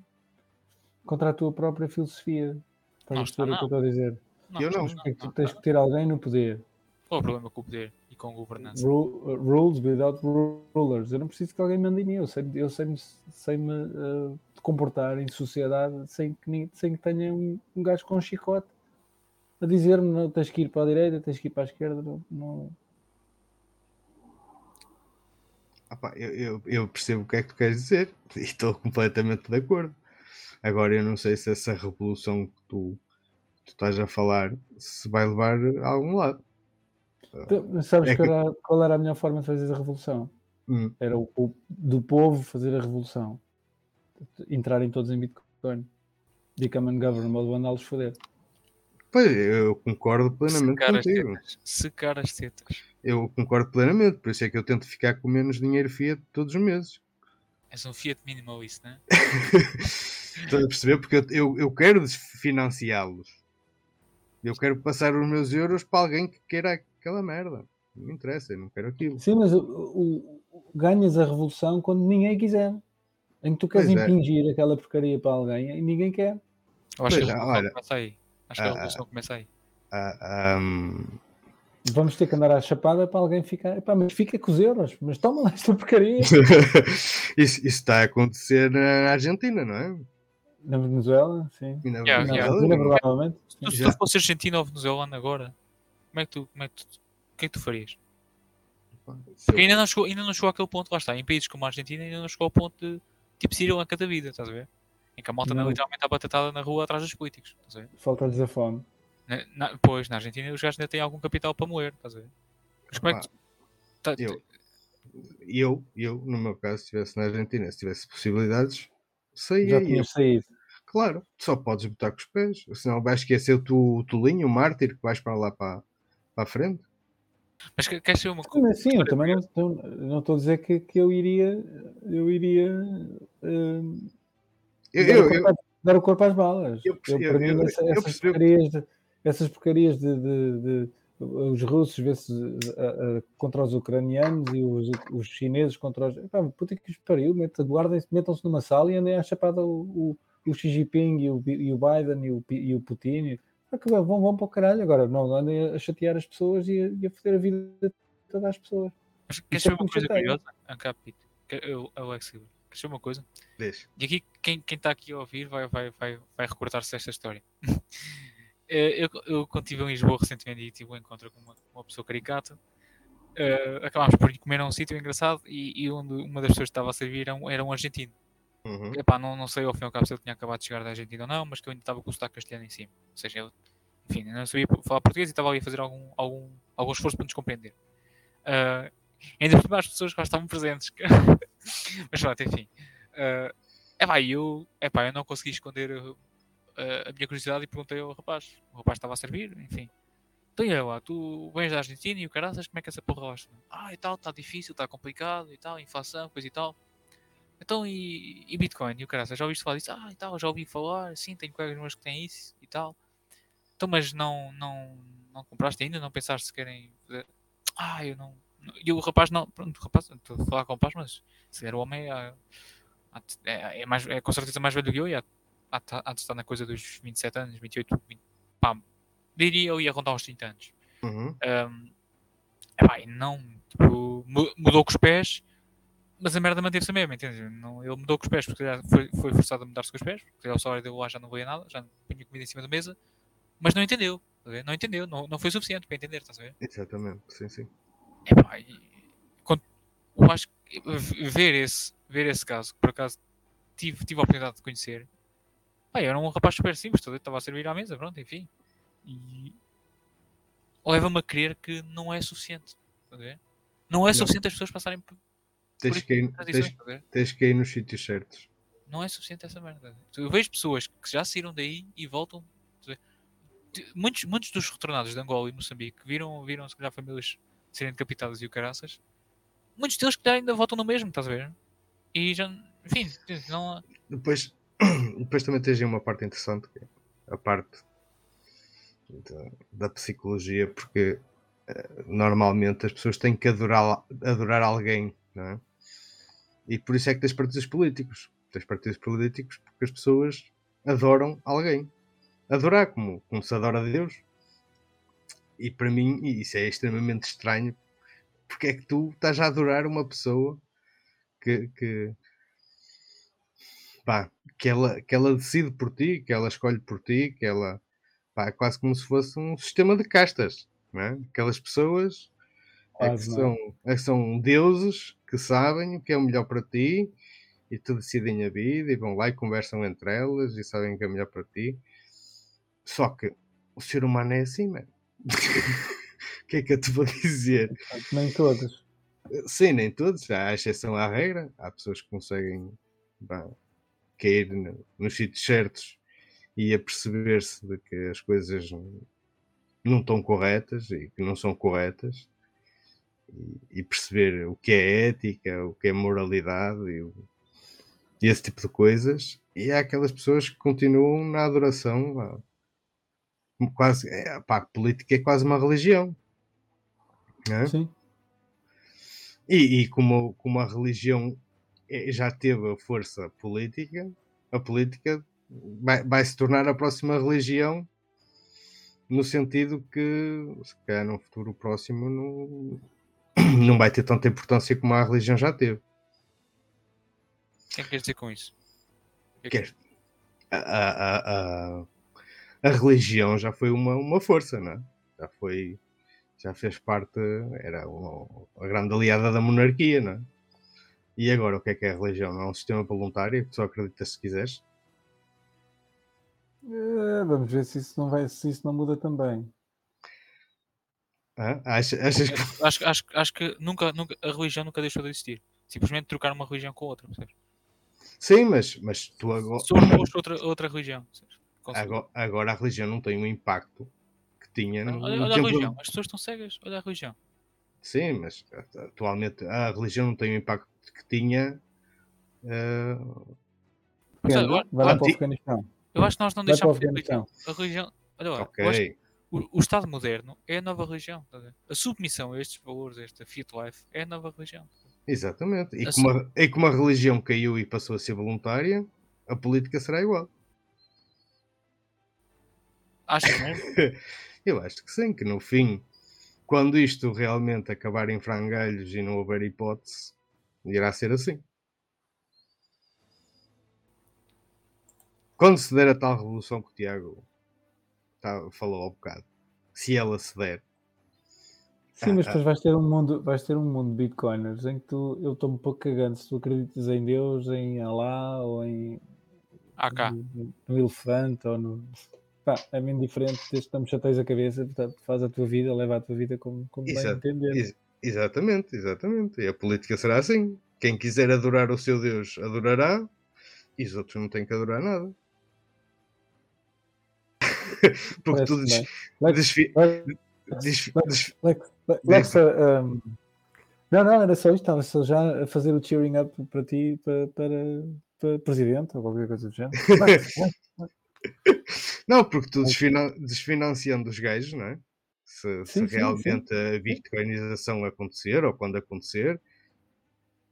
contra a tua própria filosofia. Estás a perceber o que eu estou a dizer? Não, eu não. É tu tens que ter alguém no poder. Qual é o problema com o poder com a governança? rules without rulers. Eu não preciso que alguém mande em mim. Eu sei-me eu sei -me, sei -me, uh, comportar em sociedade sem que, sem que tenha um, um gajo com um chicote a dizer-me tens que ir para a direita, tens que ir para a esquerda. Não, não... eu, eu, eu, percebo o que é que tu queres dizer e estou completamente de acordo. Agora eu não sei se essa revolução que tu, tu estás a falar se vai levar a algum lado. Tu, sabes é que... Era, qual era a melhor forma de fazer a revolução? Hum. Era o, o, do povo fazer a revolução. Entrarem todos em Bitcoin. Become ungovernable, mandá-los foder. Pois, eu concordo plenamente Secar contigo. As Secar as tetas. Eu concordo plenamente, por isso é que eu tento ficar com menos dinheiro fiat todos os meses. És um fiat minimalista, não é? Estás a perceber? Porque eu, eu, eu quero financiá-los. Eu quero passar os meus euros para alguém que queira aquela merda. Não me interessa, eu não quero aquilo. Sim, mas o, o, ganhas a revolução quando ninguém quiser. Em que tu queres pois é. impingir é. aquela porcaria para alguém e ninguém quer. Eu acho pois que a revolução olha, começa aí. Acho que a ah, revolução uh, começa aí. Uh, um... Vamos ter que andar à chapada para alguém ficar. Epá, mas fica com os euros, mas toma lá esta porcaria. isso, isso está a acontecer na Argentina, não é? Na Venezuela, sim. Na yeah, Venezuela, yeah. provavelmente. Se, se tu fosse Argentina ou Venezuela agora, como é que tu, como é que tu, o que é que tu farias? Porque ainda não, chegou, ainda não chegou àquele ponto, lá está, em países como a Argentina ainda não chegou ao ponto de tipo Sri Lanka da vida, estás a ver? Em que a malta não. literalmente está batatada na rua atrás dos políticos, estás a ver? Falta-lhes a fome. Na, na, pois, na Argentina os gajos ainda têm algum capital para moer, estás a ver? Mas como é que tu, tá, eu, eu, eu, no meu caso, se estivesse na Argentina, se tivesse possibilidades, saía. Já tinha saído. Claro, só podes botar com os pés, senão vais esquecer o, tu, o tolinho, o mártir, que vais para lá para, para a frente. Mas queres ser uma coisa? Sim, eu também não estou, não estou a dizer que, que eu iria, eu iria uh, eu, dar, eu, o corpo, dar, o corpo, às balas. Eu, eu, eu, mim, essa, essas, porcarias de, essas porcarias de, de, de os russos vê-se uh, uh, contra os ucranianos e os, os chineses contra os. Epá, puta que os pariu, metam-se numa sala e andem a chapada o, o o Xi Jinping e o, e o Biden e o, e o Putin e, vão, vão para o caralho agora, não andem a chatear as pessoas e a, e a foder a vida de todas as pessoas. Mas queres saber uma coisa curiosa? Ancapito, eu, Alex Queres saber uma coisa? Deixa. E aqui, quem está aqui a ouvir vai, vai, vai, vai recordar-se desta história. Eh, eu, eu, quando estive em Lisboa recentemente e tive um encontro com uma, uma pessoa caricata, uh, acabámos por ir comer a um sítio engraçado e, e onde uma das pessoas que estava a servir era um, era um argentino. Uhum. Epá, não, não sei ao fim e ao cabo se ele tinha acabado de chegar da Argentina ou não, mas que eu ainda estava com o sotaque castelhano em cima. Ou seja, ele, enfim, não sabia falar português e estava ali a fazer algum, algum, algum esforço para nos compreender. Uh, ainda por pessoas que lá estavam presentes. mas pronto, enfim. Uh, epá, eu, epá, eu não consegui esconder uh, a minha curiosidade e perguntei ao rapaz. O rapaz estava a servir, enfim. Então e lá, tu vens da Argentina e o cara, como é que essa porra gosta? Ah, e tal, está difícil, está complicado e tal, inflação, coisa e tal. Então, e, e Bitcoin? E o cara, já ouviste falar disso? Ah, e tal, já ouvi falar, sim, tenho colegas meus que têm isso e tal. Então, mas não, não, não compraste ainda? Não pensaste se querem fazer? Ah, eu não. E o rapaz não. Pronto, o rapaz, estou a falar com o rapaz, mas se der o homem é, é, é, mais, é com certeza mais velho do que eu e há, há, há de estar na coisa dos 27 anos, 28, 20, pá, diria eu ia rondar uns 30 anos. Uhum. Um, epá, e não, tipo, mudou com os pés mas a merda manteve-se a mesma, entende? Não, ele mudou com os pés porque foi, foi forçado a mudar-se com os pés, porque o salário dele lá já não valia nada, já não punha comida em cima da mesa, mas não entendeu, não entendeu, não, não foi suficiente para entender, estás a ver? Exatamente, sim, sim. Epá, e, quando, eu acho que ver esse, ver esse caso, que por acaso tive, tive a oportunidade de conhecer, pá, era um rapaz super simples, estava a servir à mesa, pronto, enfim. E leva-me a crer que não é suficiente, estás a ver? Não é suficiente não. as pessoas passarem Tens que, ir, tens, tens que ir nos sítios certos. Não é suficiente essa merda. Eu vejo pessoas que já saíram daí e voltam. Muitos, muitos dos retornados de Angola e Moçambique viram, viram se calhar famílias serem decapitadas e o caraças. Muitos deles que ainda voltam no mesmo, estás a ver? E já, enfim, não. Depois, depois também tens aí uma parte interessante, que é a parte da, da psicologia, porque uh, normalmente as pessoas têm que adorar, adorar alguém, não é? E por isso é que tens partidos políticos. Tens partidos políticos porque as pessoas adoram alguém. Adorar como, como se adora a Deus. E para mim, isso é extremamente estranho. Porque é que tu estás a adorar uma pessoa que, que, pá, que, ela, que ela decide por ti, que ela escolhe por ti, que ela pá, é quase como se fosse um sistema de castas. Não é? Aquelas pessoas é que, são, é que são deuses que sabem o que é o melhor para ti e te decidem a vida e vão lá e conversam entre elas e sabem o que é melhor para ti. Só que o ser humano é assim, mano. O que é que eu te vou dizer? Nem todos. Sim, nem todos. Há exceção à regra. Há pessoas que conseguem cair nos sítios certos e a perceber-se de que as coisas não estão corretas e que não são corretas e, perceber o que é ética, o que é moralidade e, e, esse tipo de coisas. E há aquelas pessoas que continuam na adoração, quase, é, pá, a política é quase uma religião. É? Sim. E, e, como, como a religião é, já teve a força política, a política vai, vai se tornar a próxima religião no sentido que se calhar num futuro próximo não, não vai ter tanta importância como a religião já teve. O que é que quer dizer com isso? É Quer, a, a, a, a, religião já foi uma, uma força, não é? Já foi, já fez parte, era uma, a grande aliada da monarquia, não é? E agora o que é que é a religião? Não é um sistema voluntário que só acredita se quiseres? É, vamos ver se isso não vai, se isso não muda também. Ah, achas, achas que... acho, acho, acho que nunca, nunca, a religião nunca deixou de existir. Simplesmente trocar uma religião com outra. Percebes? Sim, mas, mas tu agora. Sou oposto outra, outra religião. Agora, agora, a religião não tem o impacto que tinha no, olha, olha a religião, as pessoas estão cegas, olha a religião. Sim, mas atualmente a religião não tem o impacto que tinha. Uh... Vai lá para o Afeganistão. Eu acho que nós não deixamos de religião. A religião. Olha lá, okay o, o, Estado moderno é a nova religião. Tá a submissão a estes valores, a esta Fiat Life, é a nova religião. Exatamente. E, a como a, e como a religião caiu e passou a ser voluntária, a política será igual. Acho mesmo? Eu acho que sim, que no fim, quando isto realmente acabar em frangalhos e não houver hipótese, irá ser assim. Quando se der a tal revolução que o Tiago tá, falou há bocado, se ela se der, Sim, mas Ah, depois vais ter um mundo, vais ter um mundo de bitcoiners em que tu, eu estou um pouco cagando se tu acreditas em Deus, em Allah ou em AK. no, no elefante ou no. Pá, é bem diferente desde que não me chateias a cabeça, portanto, faz a tua vida, leva a tua vida como, como bem entender. Ex- exatamente, exatamente. E a política será assim. Quem quiser adorar o seu Deus, adorará, e os outros não têm que adorar nada. Porque tu des, desfi, Lex, Lex, Lex, um, não, não, era só isto, estava só já a fazer o cheering up para ti, para, para, para presidente ou qualquer coisa do género. Lex, Não, porque tu desfinan- desfinanciando os gajos, não é? Se, se Sim, sim, realmente a bitcoinização acontecer ou quando acontecer,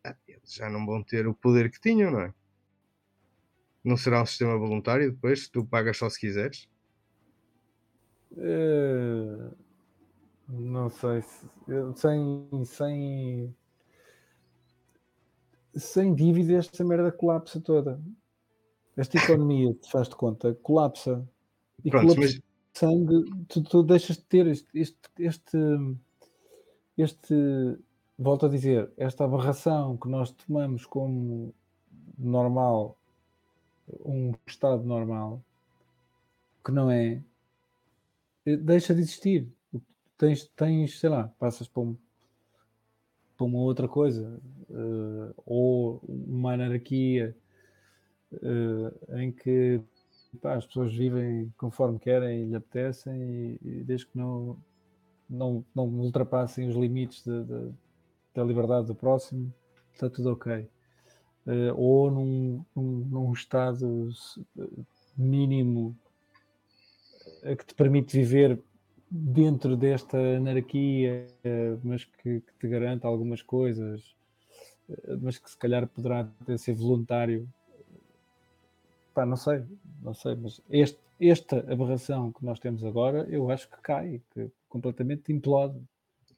ah, eles já não vão ter o poder que tinham, não é? Não será um sistema voluntário depois? Tu pagas só se quiseres? Eh, não sei se sem, sem, sem dívida esta merda colapsa toda. Esta economia, te faz de conta, colapsa. E Pronto, colapsa mas sangue, tu, tu deixas de ter este, este, este, este, volto a dizer, esta aberração que nós tomamos como normal, um estado normal, que não é, deixa de existir. Tens, tens sei lá, passas para, um- para uma outra coisa, eh, ou uma anarquia eh, em que pá, as pessoas vivem conforme querem e lhe apetecem e, e desde que não, não, não ultrapassem os limites de- de- da liberdade do próximo, está tudo ok. Eh, ou num, num, num estado mínimo eh, que te permite viver dentro desta anarquia, eh, mas que, que te garante algumas coisas, eh, mas que se calhar poderá até ser voluntário. Pá, não sei, não sei, mas este, esta aberração que nós temos agora, eu acho que cai, que completamente implode.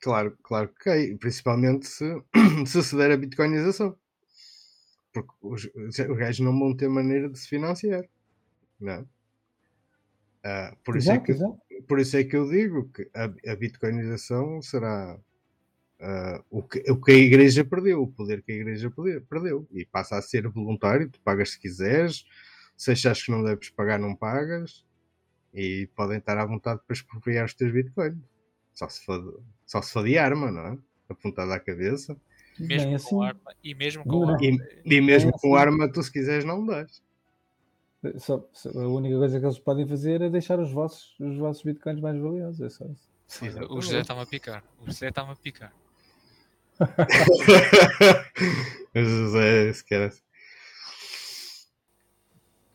claro, claro que cai, principalmente se, se se der a bitcoinização. Porque os, os gajos não vão ter maneira de se financiar. Não é? Ah, por, isso é Exato, que, exato. por isso é que eu digo que a, a bitcoinização será ah, o, que, o que a igreja perdeu, o poder que a igreja perde- perdeu. E passa a ser voluntário, tu pagas se quiseres, se achares que não deves pagar, não pagas, e podem estar à vontade para expropriar os teus bitcoins. Só se for, de- só se for de arma, não é? Apontada à cabeça. Mesmo Bem com assim, arma. E mesmo com Não. arma. E, e mesmo assim. com arma, tu se quiseres, não dás. Só- só- a única coisa que eles podem fazer é deixar os vossos, os vossos bitcoins mais valiosos. É só isso. O José está-me a picar. O José está-me a picar. José, se quer assim.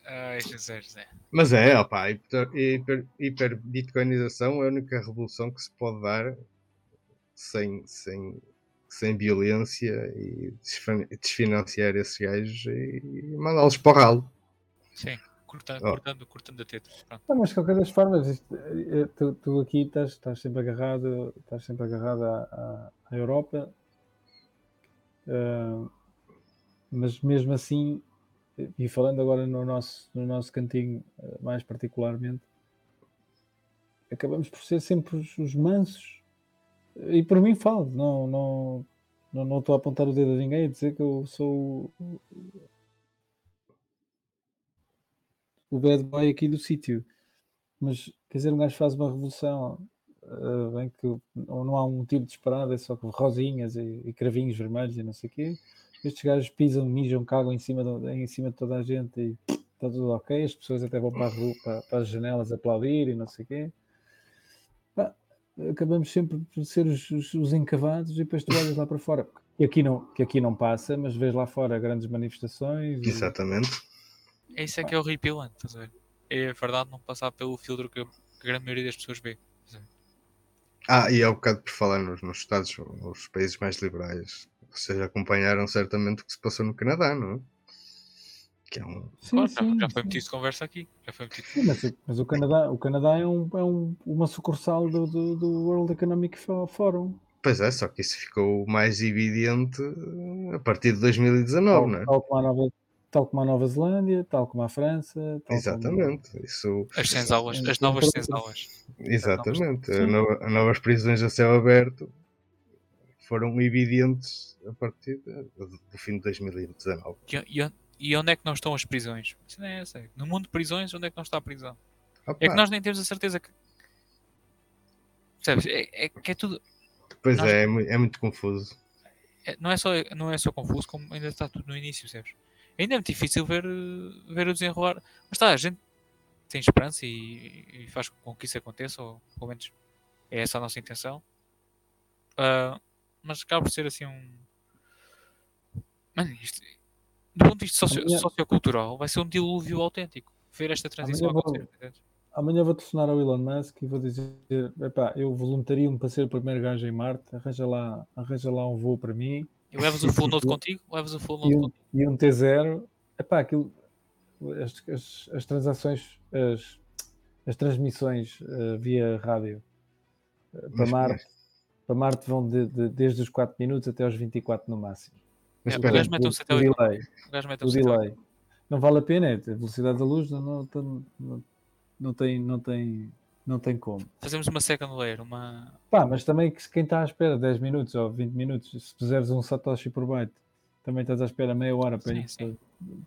Ai, José, José. Mas é, opa, a hiper, hiper, hiperbitcoinização é a única revolução que se pode dar sem, sem, sem violência e desfinanciar esses gajos e, e mandá-los para o ralo. Sim, cortando, Oh. cortando, cortando a teta. Não, mas de qualquer das formas, isto, eh, tu, tu aqui estás, estás sempre agarrado, estás sempre agarrado à, à- à Europa, Ah, mas mesmo assim, e falando agora no nosso, no nosso cantinho eh, mais particularmente, acabamos por ser sempre os, os mansos. E por mim falo, não, não, não, não estou a apontar o dedo a ninguém a dizer que eu sou o, bad boy aqui do sítio. Mas quer dizer, um gajo faz uma revolução ah, em que não há um tiro disparado, é só com rosinhas e, e cravinhos vermelhos e não sei o quê. Estes gajos pisam, mijam, cagam em cima, do- em cima de toda a gente e está tudo ok. As pessoas até vão para, rua, para, para as janelas aplaudir e não sei o quê. Acabamos sempre por ser os, os, os encavados e depois tu olhas lá para fora. Que aqui não, que aqui não passa, mas vês lá fora grandes manifestações. e- Exatamente. É isso é que é horripilante, estás a ver? É verdade não passar pelo filtro que a, que a grande maioria das pessoas vê. Ah, e há um bocado por falar nos, nos Estados, nos países mais liberais, vocês acompanharam certamente o que se passou no Canadá, não é? Que é um. Sim, Claro, já- sim, já foi sim. metido conversa aqui. Já foi metido. Sim, mas, o- mas o Canadá, o Canadá é, um, é um- uma sucursal do, do, do World Economic Fo- Forum. Pois é, só que isso ficou mais evidente a partir de 2019, Tal, não é? tal como a Nova, tal como a Nova Zelândia, tal como a França. Tal Exatamente. Isso, As senzalas, as novas senzalas. exatamente. A as novas prisões a céu aberto foram evidentes a partir de- do fim de 2019. E, e- e onde é que não estão as prisões? Isso não é essa. No mundo de prisões, onde é que não está a prisão? Opa, É que nós nem temos a certeza que. Percebes? É, é que é tudo. pois nós- é, é, é muito confuso. é- não, é só, não é só confuso, como ainda está tudo no início, percebes? Ainda é muito difícil ver, ver o desenrolar. Mas está, a gente tem esperança e, e faz com que isso aconteça, ou pelo menos é essa a nossa intenção. Ah, mas acaba por ser assim um. Mano, isto, do ponto de vista socio- Amanhã- sociocultural, vai ser um dilúvio autêntico ver esta transição Amanhã vou- acontecer. entendes? Amanhã vou telefonar ao Elon Musk e vou dizer: epá, eu voluntario-me para ser o primeiro gajo em Marte, arranja lá, arranja lá um voo para mim E levas o full node contigo? Levas o full e node um, contigo? e um T0. Epá, aquilo, as, as, as transações, as, as transmissões eh, via rádio eh, para Marte, para Marte vão de- de- desde os 4 minutos até aos 24 no máximo. Mas É, espera, o gajo mete um o, satélite. o delay, O o delay. Não vale a pena, é, a velocidade da luz não, não, não, não tem, não, tem, não tem como. Fazemos uma second layer, uma. Pá, mas também que se quem está à espera 10 minutos ou 20 minutos, se puseres um Satoshi por byte, também estás à espera meia hora para Sim, ir. sim.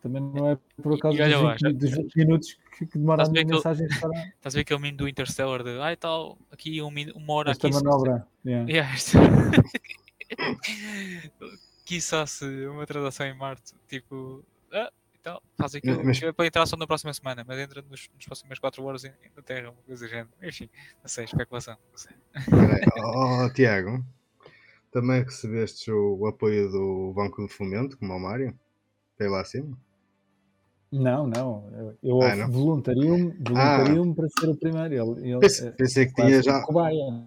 Também não é por causa olha dos, lá, 20, já- dos 20 minutos que, que demora a mensagem para Estás a ver aquele meme do Interstellar de ai tal, aqui um, uma hora esta aqui. se- manobra. Yeah. Yeah, isto- Quiçá-se uma transação em Marte, tipo, ah, e tal, faz aquilo, Mas- é para entrar só na próxima semana, mas entra nos, nos próximas 4 horas em- na Terra, uma coisa género. Enfim, não sei, especulação. Não sei. Oh, oh, Tiago, também recebeste o, apoio do Banco de Fomento, como o Mário? Tem lá acima? Não, não. Eu, eu Ah, voluntario-me voluntario para ser o primeiro. Ele, ele, Pensei, é pensei que tinha já, cobaia.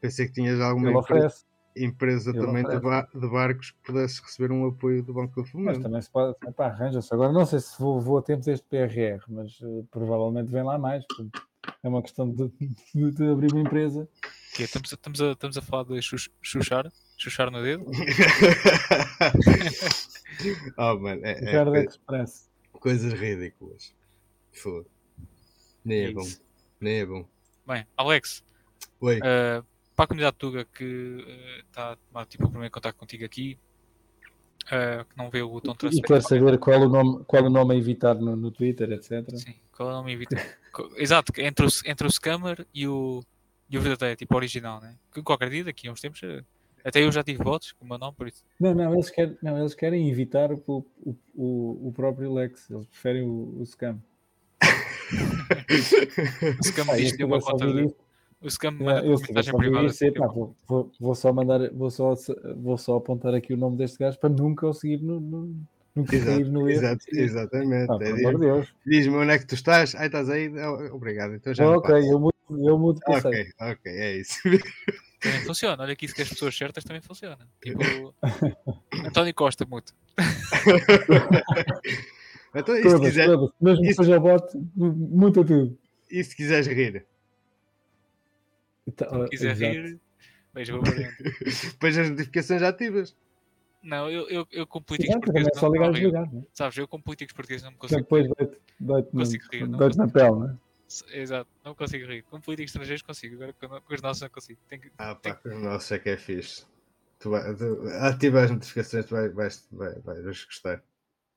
pensei que tinhas alguma Ele empresa, oferece. Empresa Ele também de, ba- de barcos que pudesse receber um apoio do Banco de Mas Fomento. também se pode. Arranja-se. Agora não sei se vou, vou a tempo deste PRR, mas eh, provavelmente vem lá mais. É uma questão de, de- de abrir uma empresa. Que é, estamos, a, estamos, a, estamos a falar de chuchar, chuchar no dedo. oh, mano, é, é coi- Express. coisas ridículas. Foda. Nem é, É bom. Nem é bom. Bem, Alex, Oi. eh, para a comunidade Tuga que eh, está a tomar tipo, o primeiro contato contigo aqui, eh, que não vê o botão E transfer. quer saber qual o nome, qual o nome a evitar no, no Twitter, etc. Sim, qual é o nome evita? Co- Exato, entre o, entre o scammer e o, e o verdadeiro, tipo original, né? Que qualquer dia, daqui a uns tempos, eh, até eu já tive bots com o meu nome, por isso. Não, não, eles querem, não, eles querem evitar o, o, o, o próprio Lex. Eles preferem o, o scam. O scam Pá, diz que tem uma a conta de, O scam é, manda eu se mensagem privada. epá, tipo, vou, vou, vou só mandar, vou só, vou só apontar aqui o nome deste gajo para nunca o seguir no, no, nunca Exato, cair no erro. exato, exatamente. Pá, É. Diz-me onde é que tu estás. Ai, estás aí? Oh, Obrigado. Então já ok, eu mudo, eu mudo. Ok, ok, é isso. Também funciona. Olha que isso que as pessoas certas também funciona. Tipo, António Costa, muito. então, e se, Todas, quiser, todas. Mesmo que isso- seja bot, muda tudo. e se quiseres rir? Então, Se quiser exato. rir, veja. Depois as notificações ativas. Não, eu, eu, eu com políticos Exato, também portugueses é só não, ligar e desligar. Né? Sabes, eu com políticos portugueses não me consigo depois dói-te dói-te Não consigo rir, dói-te na pele, né? Exato, não consigo rir. Com políticos estrangeiros consigo, agora com, com os nossos não consigo. Tenho que, Ah, pá, nossa, é que é fixe. Tu vai, tu, ativa as notificações, tu vai, vais, vai, vais gostar.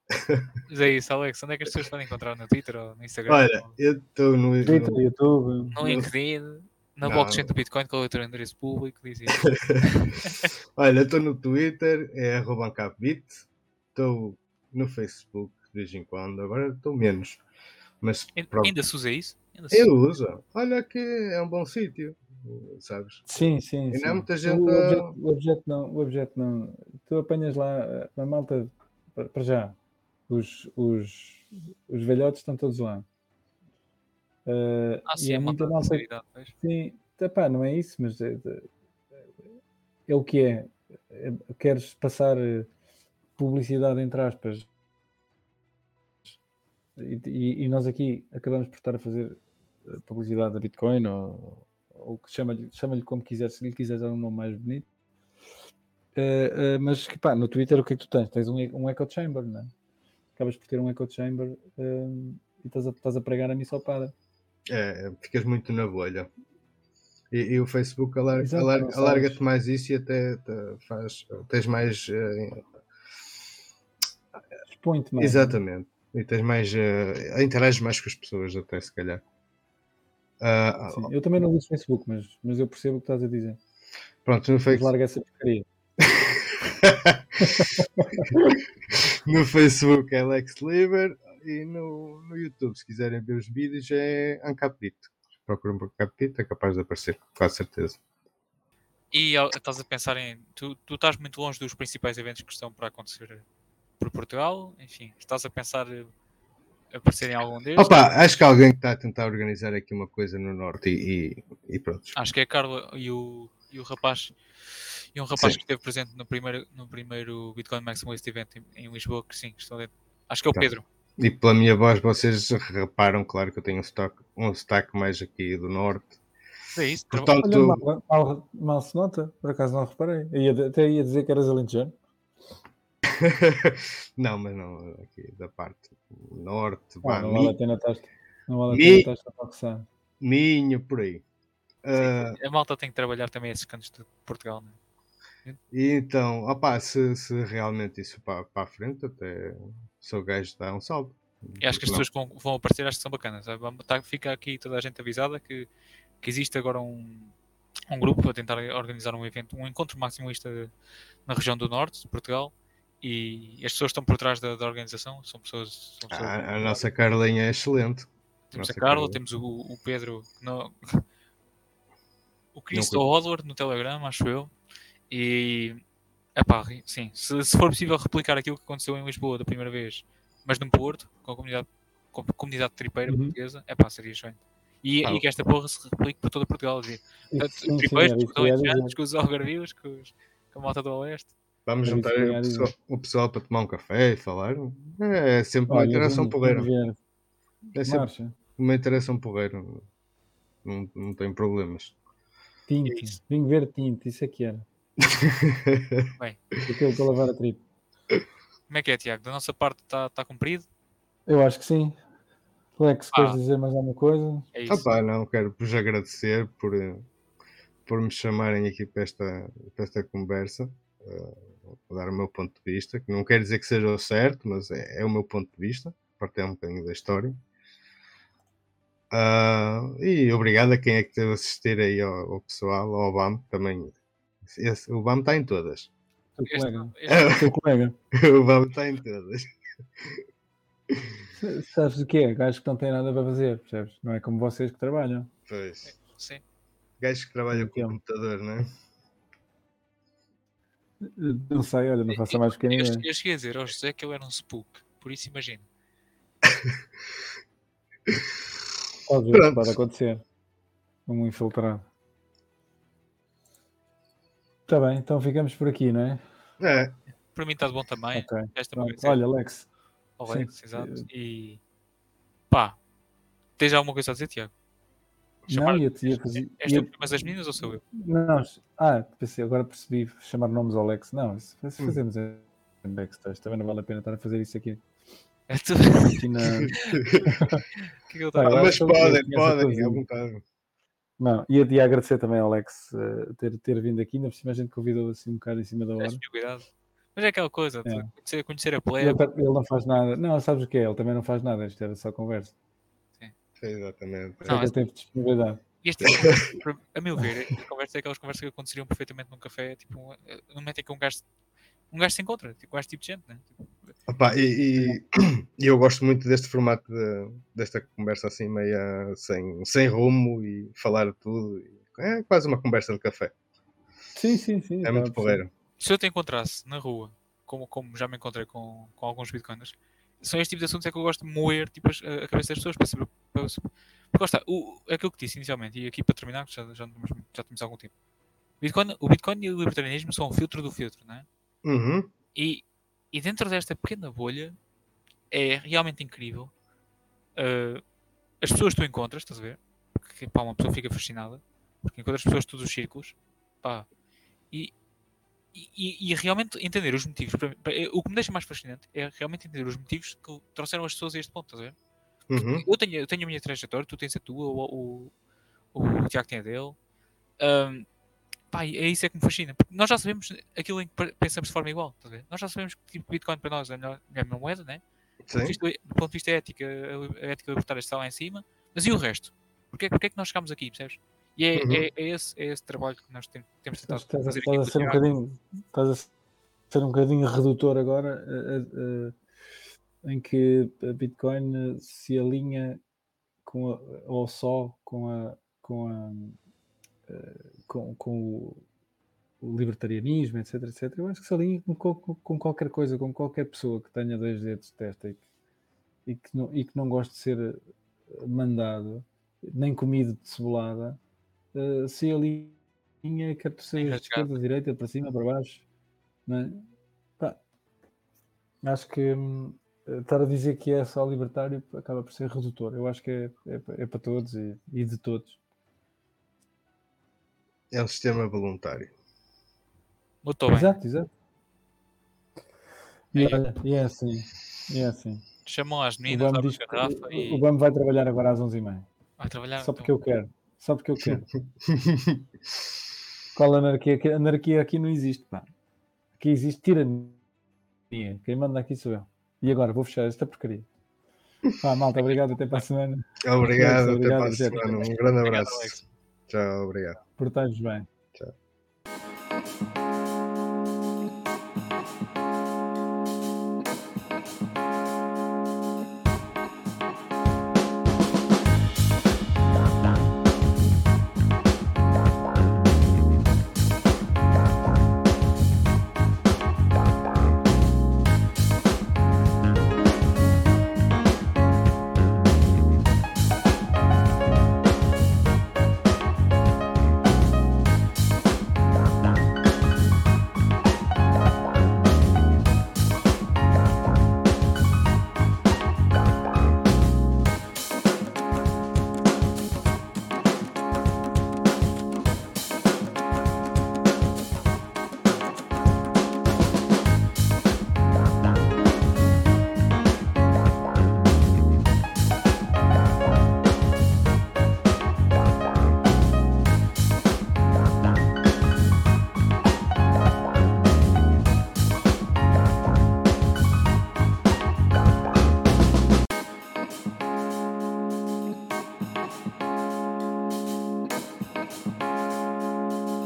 Mas é isso, Alex. Onde é que as pessoas podem encontrar? No Twitter ou no Instagram? Olha, ou eu estou no, Twitter, no- YouTube. no LinkedIn? Na Não. blockchain do Bitcoin, qual é o teu endereço público? Diz isso. Olha, estou no Twitter, é arroba ancapbit. Estou no Facebook de vez em quando, agora estou menos. Mas Ainda- pronto, Ainda se usa isso? Ainda se eu uso. Olha que é um bom sítio, sabes? Sim, sim, Ainda sim. há muita gente O a- objeto, o objeto não, o objeto não. Tu apanhas lá eh, a malta para para já. Os, os, os velhotes estão todos lá. Ah, e sim, há é uma malta seriedade. pois. Sim, epá, não é isso, mas é, é- é o que é. É- Queres passar eh, publicidade entre aspas e, e- e nós aqui acabamos por estar a fazer eh, publicidade da Bitcoin ou, ou que chama-lhe chama como quiser, se lhe quiseres dar um nome mais bonito. Eh, eh, mas que pá, no Twitter o que é que tu tens? Tens um, e- um echo chamber, não é? Acabas por ter um echo chamber eh, e estás a, estás a pregar a missão para. É, ficas muito na bolha. E, e o Facebook alar- alar- alarga-te mais isso e até, até faz. Tens mais. eh, Expõe-te mais. exatamente. E tens mais. eh, interages mais com as pessoas, até se calhar. Ah, Sim, eu também não uso Facebook, mas, mas eu percebo o que estás a dizer. pronto, no Facebook. larga essa porcaria. no Facebook é Lex Liber e no, no YouTube, se quiserem ver os vídeos, é Ancapito. Procuram por Ancapito, é capaz de aparecer, com certeza. E estás a pensar em. Tu, tu estás muito longe dos principais eventos que estão para acontecer por Portugal. Enfim, estás a pensar eh, aparecer em algum deles? Opa, acho que alguém que está a tentar organizar aqui uma coisa no Norte e, e, e pronto. Acho que é a Carla e o, e o rapaz. E um rapaz Sim. que esteve presente no primeiro, no primeiro Bitcoin Maximalist Event em, em Lisboa, que sim, estão dentro. Acho que é o Tá. Pedro. E pela minha voz, vocês reparam, claro, que eu tenho um sotaque, um sotaque mais aqui do Norte. É isso. Portanto, Olha, mal, mal, mal se nota, por acaso não reparei. Eu ia- até ia dizer que eras alentejano. não, mas não, aqui da parte norte, Ah, não vale a pena estar não vale a pena estar a. Minho, por aí. Ah, A malta tem que trabalhar também esses cantos de Portugal, não é? E então, opá, se, se realmente isso para, para a frente, até sou gajo de dar um salto. E acho que as pessoas que vão, aparecer acho que são bacanas. tá- fica aqui toda a gente avisada que, que existe agora um, um grupo para tentar organizar um evento, um encontro maximalista de- na região do norte de Portugal. E as pessoas que estão por trás da, da organização são pessoas. São pessoas A, a nossa Carlinha é excelente. temos a nossa Carla, Carla. temos o, o Pedro, no, o Cristo. Odward no Telegram, acho eu. E epá, sim, se, se for possível replicar aquilo que aconteceu em Lisboa da primeira vez, mas no Porto, com a comunidade, com a comunidade tripeira Uhum. portuguesa, é pá, seria excelente. E, Ah, e que esta porra se replique por toda Portugal. Tanto Sim, sim, tripeiros, era com os algarvios, com, os, com a malta do Oeste. Vamos juntar o pessoal, o pessoal para tomar um café e falar. É sempre uma Olha, interação porreira. É sempre Marcha. uma interação porreira. Não, não tem problemas. Tinto. É. Vinho verde tinto, isso é que era. Bem, Aquilo para lavar a tripa. como é que é, Tiago? Da nossa parte está tá cumprido? Eu acho que sim. Lex, queres Ah. dizer mais alguma coisa? É isso. Opa, não, quero vos agradecer por, eh, por me chamarem aqui para esta, para esta conversa. vou dar o meu ponto de vista, que não quer dizer que seja o certo, mas é, é o meu ponto de vista, partilhar um bocadinho da história. Ah, e obrigado a quem é que esteve a assistir aí ao, ao pessoal, ao BAM também. Esse- o BAM está em todas. Teu Este- colega. este- Teu colega. O BAM está em todas. Sabes o que é? Gajos que não têm nada para fazer, percebes? Não é como vocês que trabalham. Pois. sim. Gajos que trabalham com Entendo. computador, não é? Não sei, olha, não faça mais que Eu, ninguém. eu cheguei a dizer ao José que ele era um spook, por isso imagina. Pode, pode acontecer. Um infiltrado. Está bem, então ficamos por aqui, não é? É, Para mim está de bom também. Ok. Esta Olha, Alex. Alex, exato. E pá, tens alguma coisa a dizer, Tiago? não, ia, ia fazer. És ia- chamas as meninas ou sou eu? Não, ah, pensei, agora percebi chamar nomes ao Alex. Não, isso se Hum. fazemos em backstage, também não vale a pena estar a fazer isso aqui. É tu. aqui na... O que é que eu estava eu mas podem, podem, à vontade. Não, ia, ia agradecer também ao Alex eh, ter, ter vindo aqui, ainda por cima a gente convidou assim um bocado em cima da hora. Mas é aquela coisa, de É. conhecer, conhecer a Ele, plebe. ele não faz nada. Não, sabes o que é? Ele também não faz nada, isto era só conversa. Exatamente. Só Não, que é- ele teve disponibilidade. E este tipo de a meu ver, a conversa é aquelas conversas que aconteceriam perfeitamente num café, tipo, eh, no momento em que um gajo, um gajo se encontra, tipo, um gajo tipo de gente, né? Tipo, Opa, e, e- e eu gosto muito deste formato de- desta conversa assim meia sem, sem rumo e falar tudo. É quase uma conversa de café. Sim, sim, sim. É muito porreiro. se eu te encontrasse na rua, como, como já me encontrei com, com alguns bitcoiners, são este tipo de assuntos é que eu gosto de moer tipo, a, cabeça das pessoas para saber. Para, porque está, o, é aquilo que disse inicialmente, e aqui para terminar, já, já, já temos algum tempo. Bitcoin, o Bitcoin e o libertarianismo são o filtro do filtro, não é? Uhum. E, e dentro desta pequena bolha é realmente incrível uh, as pessoas que tu encontras, estás a ver? Porque pá, uma pessoa fica fascinada porque encontra as pessoas de todos os círculos pá, e, e, e realmente entender os motivos. para- para- o que me deixa mais fascinante é realmente entender os motivos que trouxeram as pessoas a este ponto, estás a ver? Uhum. Eu tenho, eu tenho a minha trajetória, tu tens a tua, o, o, o Tiago tem a dele. Ahm, pá, e é isso é que me fascina. Porque nós já sabemos aquilo em que pe- pensamos de forma igual. a ver? Nós já sabemos que tipo, Bitcoin para nós é a melhor, a melhor moeda, né? Do ponto, de Sim. vista, do ponto de vista ética, a a ética libertária está lá em cima. Mas e o resto? Porquê, porquê é que nós chegamos aqui, percebes? E é, Uhum. é, é esse, é esse trabalho que nós tem- temos tentado Estás, estás a, fazer aqui. estás a ser um bocadinho, estás a ser um bocadinho redutor agora, eh, eh, eh, em que a Bitcoin se alinha com a, ou só com a com a com, com o, o libertarianismo, etc, etc. Eu acho que se alinha com, com, com qualquer coisa, com qualquer pessoa que tenha dois dedos de testa e que, e que, não, e que não goste de ser eh, mandado, nem comido de cebolada, eh, se alinha, quer tu sejas de esquerda, direita, para cima, para baixo. Não é? Pá, acho que hum, estar a dizer que é só libertário acaba por ser redutor. Eu acho que é, é, é para todos e, e de todos. É um sistema voluntário. Muito bem. Exato, exato. E É. olha, e é assim. E é assim. Chamam as O meninas, abre a garrafa e o BAM vai trabalhar agora às 11h30. vai trabalhar. Só então. porque eu quero. Só porque eu quero. Qual anarquia? Anarquia aqui não existe, pá. Aqui existe tirania. Quem manda aqui sou eu. E agora vou fechar esta porcaria. Pá, malta, obrigado. Até para a semana. Obrigado, até Obrigado, para a semana. Um grande Obrigado, abraço. Alex. Tchau, obrigado. Portai-vos bem.